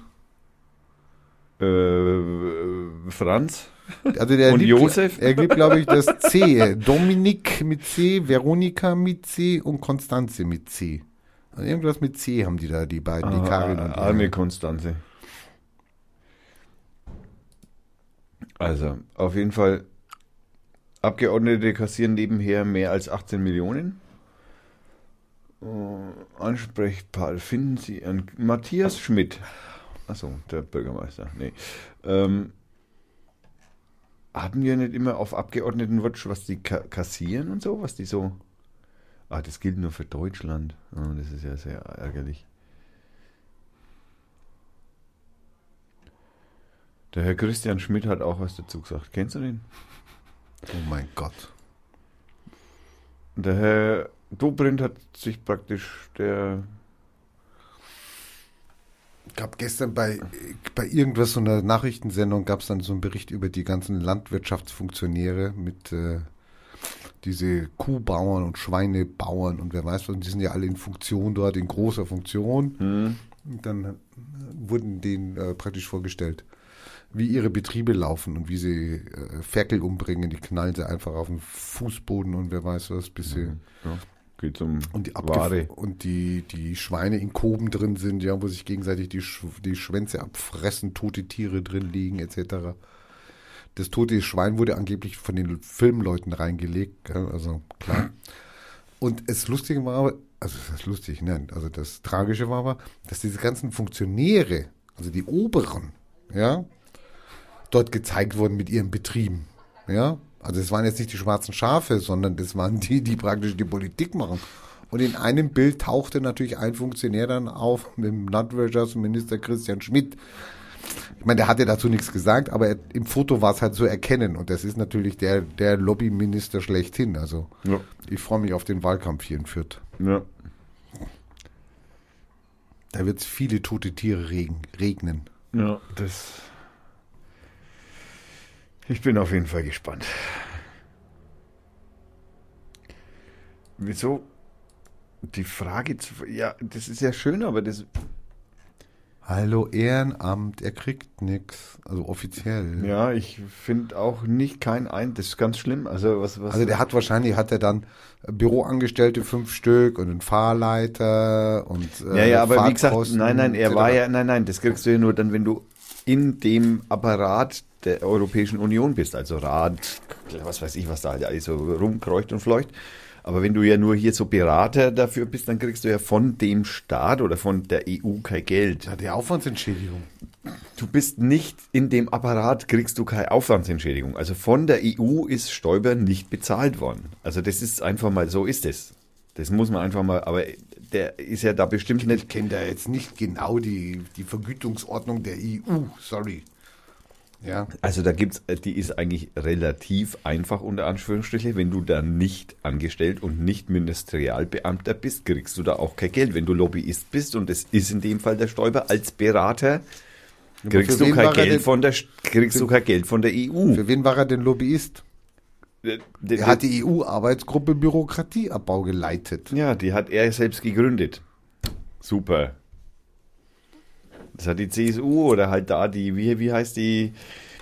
Äh, Franz? Also der Und liebt, Josef? Er liebt, glaube ich, das C. Dominik mit C, Veronika mit C und Konstanze mit C. Also irgendwas mit C haben die da, die beiden, die Karin und die Ah, Arme Konstanze. Also, auf jeden Fall, Abgeordnete kassieren nebenher mehr als 18 Millionen. Äh, Ansprechpartner finden Sie an Matthias Schmidt. Achso, der Bürgermeister. Nee. Ähm, haben wir nicht immer auf Abgeordnetenwatch, was die ka kassieren und so, was die so. Ah, das gilt nur für Deutschland. Ah, das ist ja sehr ärgerlich. Der Herr Christian Schmidt hat auch was dazu gesagt. Kennst du den? Oh mein Gott. Der Herr Dobrindt hat sich praktisch der. gab gestern bei, bei irgendwas, so einer Nachrichtensendung, gab es dann so einen Bericht über die ganzen Landwirtschaftsfunktionäre mit äh, diese Kuhbauern und Schweinebauern und wer weiß was, und die sind ja alle in Funktion dort, in großer Funktion. Hm, Und dann wurden denen äh, praktisch vorgestellt, wie ihre Betriebe laufen und wie sie äh, Ferkel umbringen. Die knallen sie einfach auf den Fußboden und wer weiß was, bis sie ja, geht zum und die, Ware. und die, die Schweine in Koben drin sind, ja, wo sich gegenseitig die, Sch die Schwänze abfressen, tote Tiere drin liegen, etc. Das tote Schwein wurde angeblich von den Filmleuten reingelegt, gell, also klar. Und das Lustige war aber, also das ist lustig, nein, also das Tragische war aber, dass diese ganzen Funktionäre, also die Oberen, ja, dort gezeigt wurden mit ihren Betrieben, ja. Also es waren jetzt nicht die schwarzen Schafe, sondern das waren die, die praktisch die Politik machen. Und in einem Bild tauchte natürlich ein Funktionär dann auf mit dem Landwirtschaftsminister Christian Schmidt. Ich meine, der hatte dazu nichts gesagt, aber er, im Foto war es halt zu erkennen. Und das ist natürlich der, der Lobbyminister schlechthin. Also Ja, ich freue mich auf den Wahlkampf hier in Fürth. ja. Da wird es viele tote Tiere regen, regnen. Ja, das. Ich bin auf jeden Fall gespannt. Wieso? Die Frage, zu- ja, das ist ja schön, aber das, Hallo Ehrenamt, er kriegt nix. Also offiziell. ja, ich finde auch nicht kein ein, das ist ganz schlimm. Also was, was? Also der hat wahrscheinlich, hat er dann Büroangestellte fünf Stück und einen Fahrleiter und äh, ja, ja, aber wie gesagt, nein, nein, er war ja, nein, nein, das kriegst du ja nur dann, wenn du in dem Apparat der Europäischen Union bist, also Rat, was weiß ich, was da halt alles so rumkreucht und fleucht. Aber wenn du ja nur hier so Berater dafür bist, dann kriegst du ja von dem Staat oder von der EU kein Geld. Ja, die Aufwandsentschädigung. Du bist nicht in dem Apparat, kriegst du keine Aufwandsentschädigung. Also von der EU ist Stoiber nicht bezahlt worden. Also das ist einfach mal, so ist es. Das muss man einfach mal, aber der ist ja da bestimmt Ich nicht. kenne da jetzt nicht genau die, die Vergütungsordnung der EU. Sorry. Ja. Also da gibt's, äh, die ist eigentlich relativ einfach unter Anführungsstriche. Wenn du da nicht angestellt und nicht Ministerialbeamter bist, kriegst du da auch kein Geld. Wenn du Lobbyist bist, und das ist in dem Fall der Stoiber als Berater, kriegst für du kein Geld von der, kriegst du kein Geld von der EU. Für wen war er denn Lobbyist? Er hat die EU-Arbeitsgruppe Bürokratieabbau geleitet. Ja, die hat er selbst gegründet. Super. Das hat die CSU oder halt da die, wie, wie heißt die,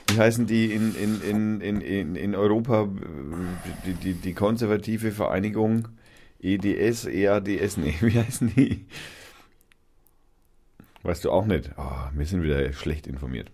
wie heißen die in, in, in, in, in, in Europa, die, die, die konservative Vereinigung EDS, EADS, nee, [laughs] wie heißen die? Weißt du auch nicht. Ah, wir sind wieder schlecht informiert.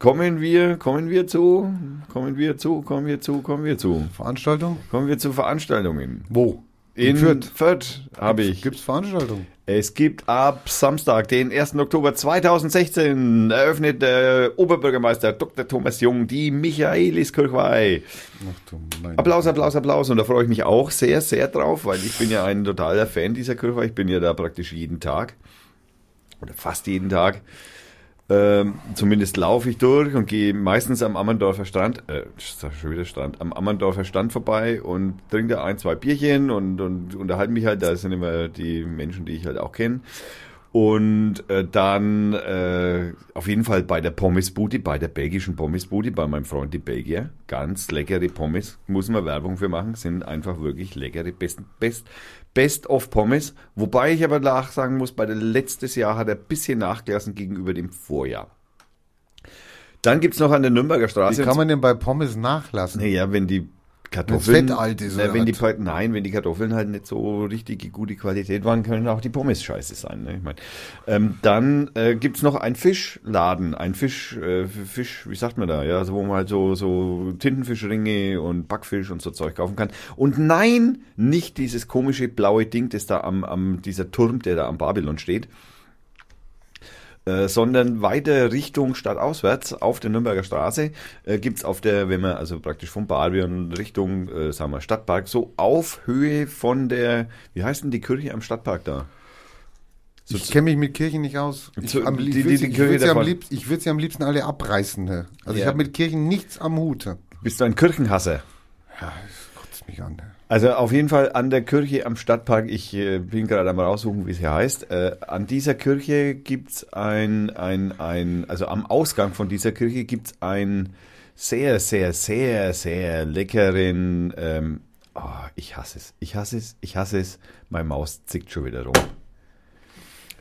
Kommen wir, kommen wir zu, kommen wir zu, kommen wir zu, kommen wir zu, Veranstaltung? kommen wir zu Veranstaltungen. Wo? In Fürth. Fürth, habe ich. Gibt's Veranstaltungen? Es gibt ab Samstag, den 1. Oktober 2016, eröffnet der Oberbürgermeister Dr. Thomas Jung die Michaeliskirchweih. Ach du mein Applaus, Applaus, Applaus. Und da freue ich mich auch sehr, sehr drauf, weil ich bin ja ein totaler Fan dieser Kirchweih. Ich bin ja da praktisch jeden Tag oder fast jeden Tag. Ähm, zumindest laufe ich durch und gehe meistens am Ammerndorfer Strand, äh, schon wieder Strand, am Ammerndorfer Strand vorbei und trinke da ein, zwei Bierchen und, und unterhalte mich halt. Da sind immer die Menschen, die ich halt auch kenne. Und äh, dann äh, auf jeden Fall bei der Pommesbude, bei der belgischen Pommesbude, bei meinem Freund die Belgier. Ganz leckere Pommes, muss man Werbung für machen, sind einfach wirklich leckere, best, best, best of Pommes. Wobei ich aber nach sagen muss, bei der letztes Jahr hat er ein bisschen nachgelassen gegenüber dem Vorjahr. Dann gibt's noch an der Nürnberger Straße. Wie kann man denn bei Pommes nachlassen? Naja, wenn die Kartoffeln. Wenn's Fett alt ist, Na, wenn die, nein, wenn die Kartoffeln halt nicht so richtig gute Qualität waren, können auch die Pommes scheiße sein. Ne? Ich mein, ähm, dann äh, gibt's noch einen Fischladen, ein Fisch, äh, Fisch, wie sagt man da, ja, also wo man halt so, so Tintenfischringe und Backfisch und so Zeug kaufen kann. Und nein, nicht dieses komische blaue Ding, das da am, am dieser Turm, der da am Babylon steht äh, sondern weiter Richtung stadtauswärts auf der Nürnberger Straße äh, gibt's auf der, wenn man also praktisch vom Barbien Richtung, äh, sagen wir, Stadtpark, so auf Höhe von der, wie heißt denn die Kirche am Stadtpark da? Ich kenne mich mit Kirchen nicht aus. Ich, Zu- am, die- ich würde sie, ich würd sie, am liebsten- ich alle abreißen. Ne? Also ich Ja. habe mit Kirchen nichts am Hut. Bist du ein Kirchenhasser? Ja, das kotzt mich an. Ne? Also auf jeden Fall an der Kirche am Stadtpark, ich äh, bin gerade am raussuchen, wie sie heißt. Äh, an dieser Kirche gibt's ein, ein, ein, also am Ausgang von dieser Kirche gibt's ein sehr, sehr, sehr, sehr leckeren, ähm, oh, ich hasse es, ich hasse es, ich hasse es, meine Maus zickt schon wieder rum.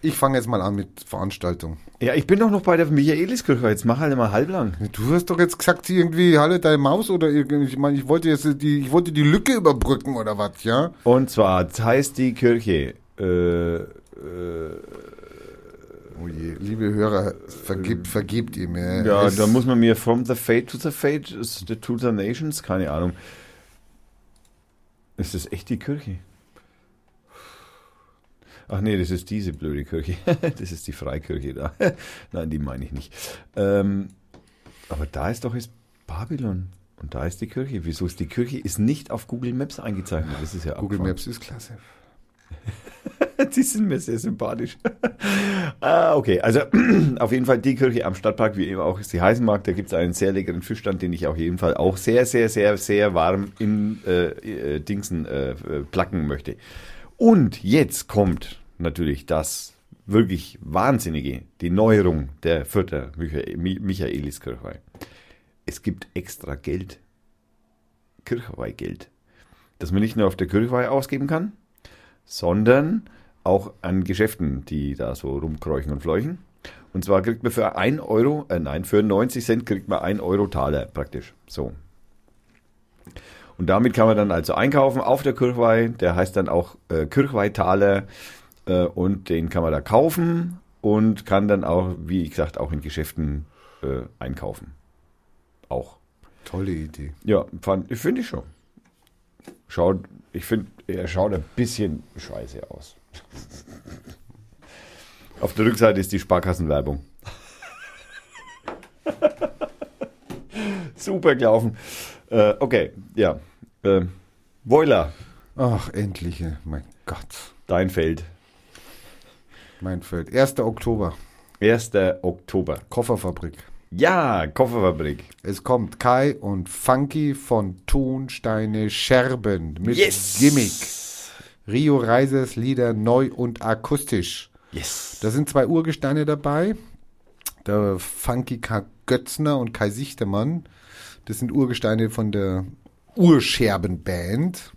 Ich fange jetzt mal an mit Veranstaltung. Ja, ich bin doch noch bei der Michaeliskirche, jetzt mach halt mal halblang. Du hast doch jetzt gesagt, irgendwie, halte deine Maus oder irgendwie, ich meine, ich wollte jetzt die, ich wollte die Lücke überbrücken oder was, ja? Und zwar das heißt die Kirche, äh, Oh je, liebe Hörer, vergebt, vergebt ihr mir. Ja, da muss man mir From the Fate to the Fate, to the Nations, keine Ahnung. Ist das echt die Kirche? Ach nee, das ist diese blöde Kirche. [laughs] Das ist die Freikirche da. [laughs] Nein, die meine ich nicht. Ähm, aber da ist doch jetzt Babylon. Und da ist die Kirche. Wieso ist die Kirche? Ist nicht auf Google Maps eingezeichnet. Das ist ja Google abgefahren. Maps ist klasse. [laughs] Die sind mir sehr sympathisch. ah, okay, also [clears throat] auf jeden Fall die Kirche am Stadtpark, wie eben auch sie heißen mag, da gibt es einen sehr leckeren Fischstand, den ich auf jeden Fall auch sehr, sehr, sehr, sehr warm in äh, äh, Dingsen äh, äh, placken möchte. Und jetzt kommt natürlich das wirklich Wahnsinnige, die Neuerung der Fürther Michaeliskirchweih. Es gibt extra Geld, Kirchweihgeld, das man nicht nur auf der Kirchweih ausgeben kann, sondern auch an Geschäften, die da so rumkräuchen und fleuchen. Und zwar kriegt man für 1 Euro, äh nein, für 90 Cent kriegt man 1 Euro Taler praktisch. So. Und damit kann man dann also einkaufen auf der Kirchweih. Der heißt dann auch äh, Kirchweihtaler äh, und den kann man da kaufen und kann dann auch, wie gesagt, auch in Geschäften äh, einkaufen. Auch. Tolle Idee. Ja, finde ich schon. Schaut, ich finde, er schaut ein bisschen scheiße aus. [laughs] Auf der Rückseite ist die Sparkassenwerbung. [laughs] Super gelaufen. Äh, okay, ja. Äh, Boiler. Ach, endlich, mein Gott. Dein Feld. Mein Feld. 1. Oktober. 1. Oktober. Kofferfabrik. Ja, Kofferfabrik. Es kommt Kai und Funky von Tonsteine Scherben mit Yes! Gimmick. Rio Reisers Lieder neu und akustisch. Yes. Da sind zwei Urgesteine dabei. Der Funky K. Götzner und Kai Sichtemann. Das sind Urgesteine von der Urscherbenband.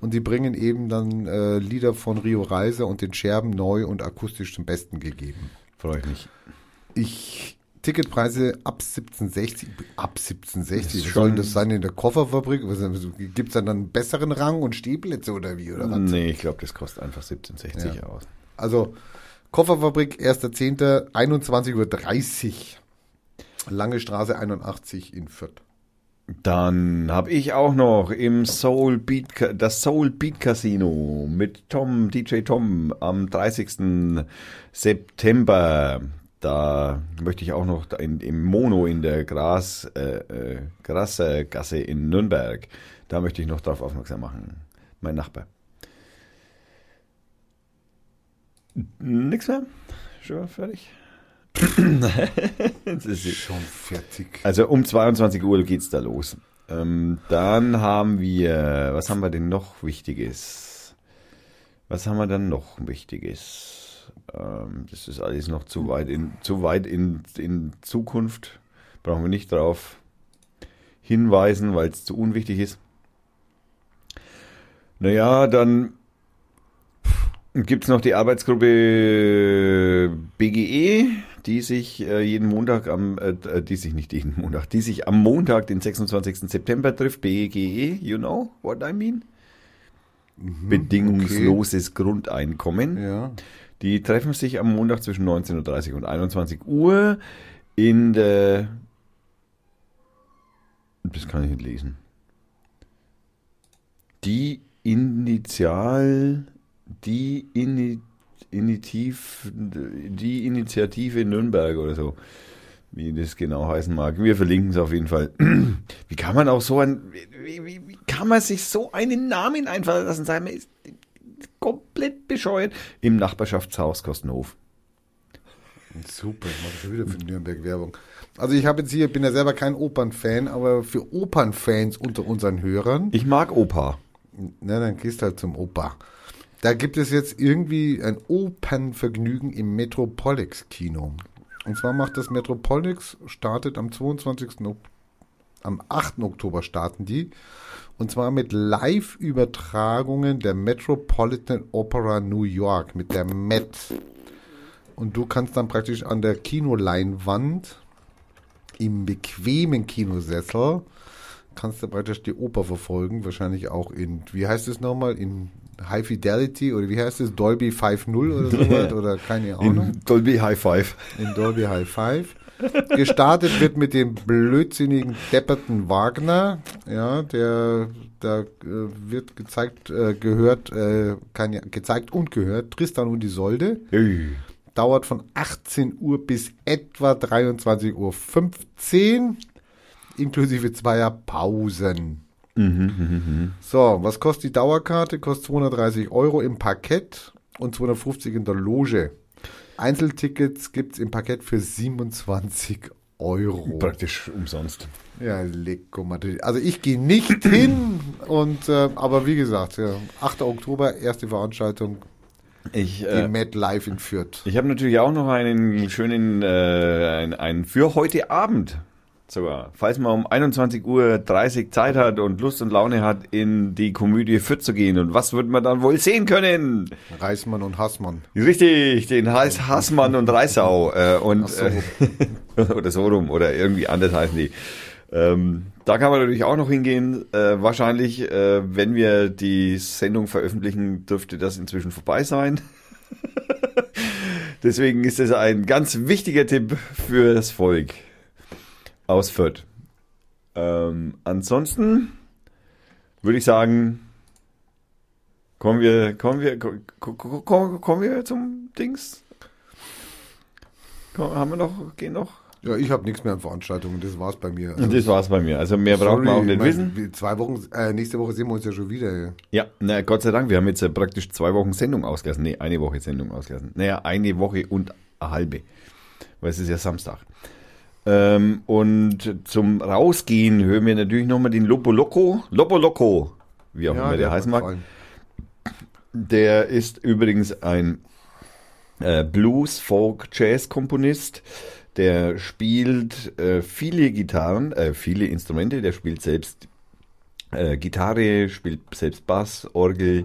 Und die bringen eben dann äh, Lieder von Rio Reiser und den Scherben neu und akustisch zum Besten gegeben. Freue ich mich. Ich Ticketpreise ab 1760, ab 1760, Das ist was soll schon- das sein in der Kofferfabrik? Gibt es dann einen besseren Rang und Stehplätze oder wie? Oder was? Nee, ich glaube, das kostet einfach 17,60 Ja. aus. Also Kofferfabrik 1.10. 21.30 Uhr. Lange Straße 81 in Fürth. Dann habe ich auch noch im Soul Beat, das Soul Beat Casino mit Tom, DJ Tom am 30. September. Da möchte ich auch noch in, im Mono in der Gras, äh, äh, Grassergasse in Nürnberg. Da möchte ich noch darauf aufmerksam machen. Mein Nachbar. Nix mehr? Schon fertig? Schon fertig. also um 22 Uhr geht's da los. Ähm, dann haben wir, was haben wir denn noch Wichtiges? Was haben wir dann noch Wichtiges? Ähm, das ist alles noch zu weit in, zu weit in, in Zukunft. Brauchen wir nicht drauf hinweisen, weil es zu unwichtig ist. Naja, dann gibt's noch die Arbeitsgruppe BGE, die sich äh, jeden Montag am, äh, die sich nicht jeden Montag, die sich am Montag, den 26. September trifft. BGE, you know what I mean? Bedingungsloses Grundeinkommen. Ja. Die treffen sich am Montag zwischen 19.30 und 21 Uhr in der. Das kann ich nicht lesen. Die Initial. Die Ini, Initiv, die Initiative Nürnberg oder so. Wie das genau heißen mag. Wir verlinken es auf jeden Fall. [clears throat] Wie kann man auch so ein. Wie, wie, wie kann man sich so einen Namen einfallen lassen? Sagen wir, ist komplett bescheuert. Im Nachbarschaftshaus Kostenhof. Super, ich mache schon wieder für Nürnberg Werbung. Also ich habe jetzt hier, bin ja selber kein Opernfan, aber für Opernfans unter unseren Hörern, Ich mag Opa. na dann gehst halt zum Oper. Da gibt es jetzt irgendwie ein Opernvergnügen im Metropolix-Kino. Und zwar macht das Metropolix, startet am 22. Ok am 8. Oktober starten die. Und zwar mit Live-Übertragungen der Metropolitan Opera New York, mit der Met. Und du kannst dann praktisch an der Kinoleinwand im bequemen Kinosessel kannst du praktisch die Oper verfolgen, wahrscheinlich auch in, wie heißt es nochmal, in High Fidelity oder wie heißt es, Dolby 5.0 oder sowas [laughs] oder keine Ahnung, In Dolby High Five. in Dolby High Five. Gestartet wird mit dem blödsinnigen, depperten Wagner, ja, der, da äh, wird gezeigt, äh, gehört, äh, kann ja, gezeigt und gehört, Tristan und Isolde Ui. dauert von 18 Uhr bis etwa 23.15 Uhr, inklusive zweier Pausen. So, was kostet die Dauerkarte? Kostet 230 Euro im Parkett und 250 in der Loge. Einzeltickets gibt es im Parkett für 27 Euro. Praktisch umsonst. Ja, Madrid. Also ich gehe nicht [clears throat] hin und äh, aber wie gesagt, ja, 8. Oktober, erste Veranstaltung. Ich, Die äh, Mad Live in Fürth. ich habe natürlich auch noch einen schönen, äh, einen, einen für heute Abend sogar. Falls man um 21.30 Uhr Zeit hat und Lust und Laune hat, in die Komödie Fürth zu gehen. Und was wird man dann wohl sehen können? Reismann und Hassmann. Richtig, den heißt Hassmann und Reisau. Äh, und, so. äh, [laughs] oder so rum, oder irgendwie anders heißen die. Ähm, da kann man natürlich auch noch hingehen. Äh, wahrscheinlich, äh, wenn wir die Sendung veröffentlichen, dürfte das inzwischen vorbei sein. [laughs] Deswegen ist es ein ganz wichtiger Tipp für das Volk aus Fürth. Ähm, ansonsten würde ich sagen, kommen wir, kommen wir, ko- ko- ko- ko- kommen wir zum Dings? Haben wir noch, gehen noch? Ja, ich habe nichts mehr an Veranstaltungen, das war's bei mir. Also, das war's bei mir. Also mehr braucht man auch nicht mein, wissen. Zwei Wochen, äh, nächste Woche sehen wir uns ja schon wieder. Ja. Ja, na Gott sei Dank, wir haben jetzt äh, praktisch zwei Wochen Sendung ausgelassen. Nee, eine Woche Sendung ausgelassen. Naja, eine Woche und eine halbe. Weil es ist ja Samstag. Ähm, und zum Rausgehen hören wir natürlich nochmal den Lopo Loco. Lopo Loco, wie auch immer der hat heißen mag. gefallen. Der ist übrigens ein äh, Blues, Folk, Jazz-Komponist. Der spielt äh, viele Gitarren, äh, viele Instrumente. Der spielt selbst äh, Gitarre, spielt selbst Bass, Orgel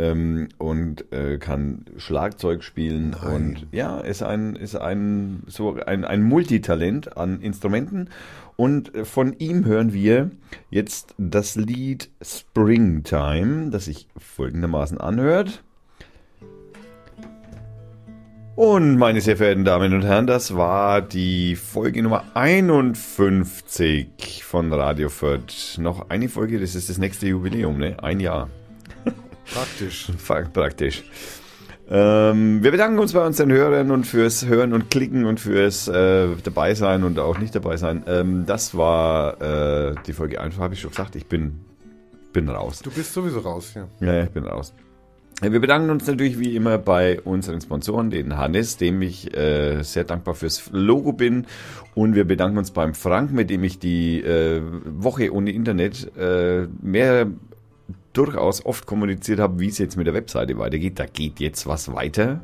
ähm, und äh, kann Schlagzeug spielen. Nein. Und ja, ist ein ist ein so ein, ein Multitalent an Instrumenten. Und äh, von ihm hören wir jetzt das Lied Springtime, das sich folgendermaßen anhört. Und meine sehr verehrten Damen und Herren, das war die Folge Nummer 51 von Radio Fürth. Noch eine Folge, das ist das nächste Jubiläum, ne? Ein Jahr. Praktisch. [laughs] Praktisch. Ähm, wir bedanken uns bei unseren Hörern und fürs Hören und Klicken und fürs äh, Dabeisein und auch nicht dabei sein. Ähm, das war äh, die Folge einfach, habe ich schon gesagt. Ich bin, bin raus. Du bist sowieso raus, ja. Ja, ich bin raus. Ja, Wir bedanken uns natürlich wie immer bei unseren Sponsoren, den Hannes, dem ich äh, sehr dankbar fürs Logo bin. Und wir bedanken uns beim Frank, mit dem ich die äh, Woche ohne Internet äh, mehr durchaus oft kommuniziert habe, wie es jetzt mit der Webseite weitergeht. Da geht jetzt was weiter.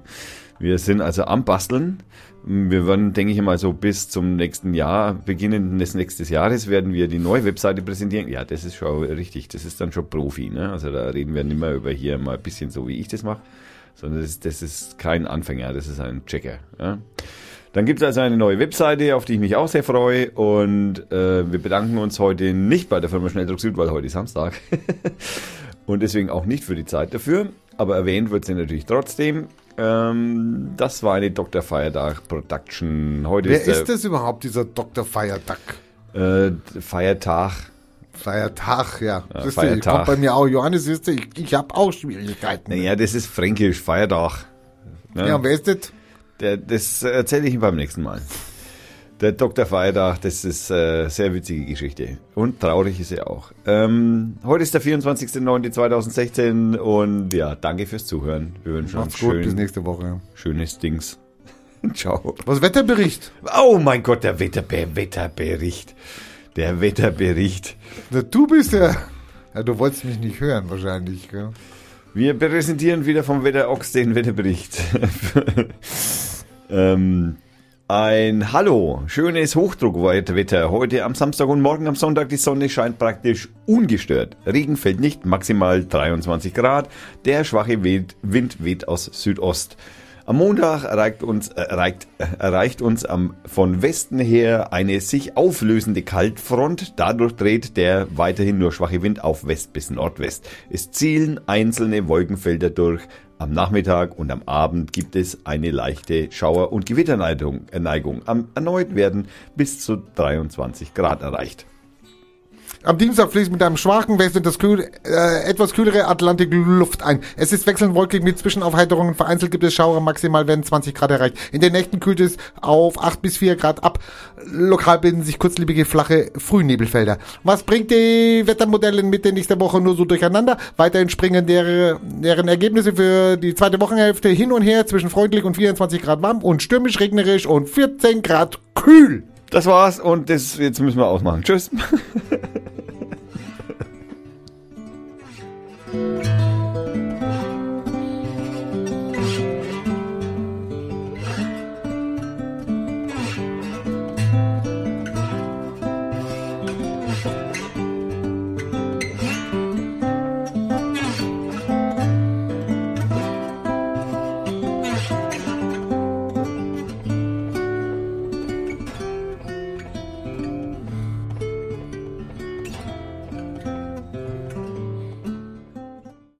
Wir sind also am Basteln. Wir werden, denke ich mal, so bis zum nächsten Jahr, Beginn des nächsten Jahres, werden wir die neue Webseite präsentieren. Ja, das ist schon richtig. Das ist dann schon Profi. Ne? Also da reden wir nicht mehr über hier mal ein bisschen so, wie ich das mache, sondern das, das ist kein Anfänger, das ist ein Checker. Ja? Dann gibt es also eine neue Webseite, auf die ich mich auch sehr freue. Und äh, wir bedanken uns heute nicht bei der Firma Schnelldruck Süd, weil heute ist Samstag. [laughs] und deswegen auch nicht für die Zeit dafür. Aber erwähnt wird sie natürlich trotzdem. Ähm, das war eine Dr. Feiertag Production. Heute Wer ist ist das überhaupt, dieser Dr. Feiertag? Äh, Feiertag. Feiertag, ja. Ja, Siehst du, Feiertag. Kommt bei mir auch, Johannes, siehst du, ich, ich habe auch Schwierigkeiten. Naja, das ist fränkisch, Feiertag. Ne? Ja, und wer ist das? Der, das erzähle ich Ihnen beim nächsten Mal. Der Dr. Feiertag, das ist äh, sehr witzige Geschichte. Und traurig ist sie auch. Ähm, heute ist der 24.09.2016 und ja, danke fürs Zuhören. Wir wünschen Macht's uns gut, bis schön, nächste Woche. schönes Dings. [laughs] Ciao. Was Wetterbericht? Oh mein Gott, der Wetterbe Wetterbericht. Der Wetterbericht. Na, du bist ja. Ja, du wolltest mich nicht hören, wahrscheinlich, gell? Wir präsentieren wieder vom Wetterochs den Wetterbericht. [laughs] ähm, ein Hallo, schönes Hochdruckwetter. Heute am Samstag und morgen am Sonntag. Die Sonne scheint praktisch ungestört. Regen fällt nicht, maximal 23 Grad. Der schwache Wind, weht aus Südost. Am Montag erreicht uns, äh, erreicht, äh, erreicht uns am, von Westen her eine sich auflösende Kaltfront. Dadurch dreht der weiterhin nur schwache Wind auf West bis Nordwest. Es zielen einzelne Wolkenfelder durch. Am Nachmittag und am Abend gibt es eine leichte Schauer- und Gewitterneigung. äh, erneut werden bis zu 23 Grad erreicht. Am Dienstag fließt mit einem schwachen Westen das kühl, äh, etwas kühlere Atlantikluft ein. Es ist wechselnd wolkig mit Zwischenaufheiterungen. Vereinzelt gibt es Schauer. Maximal werden 20 Grad erreicht. In den Nächten kühlt es auf 8 bis 4 Grad ab. Lokal bilden sich kurzlebige, flache Frühnebelfelder. Was bringt die Wettermodelle Mitte nächster Woche nur so durcheinander? Weiterhin springen deren, deren Ergebnisse für die zweite Wochenhälfte hin und her zwischen freundlich und 24 Grad warm und stürmisch, regnerisch und 14 Grad kühl. Das war's und das, jetzt müssen wir ausmachen. Tschüss. [laughs] Thank you.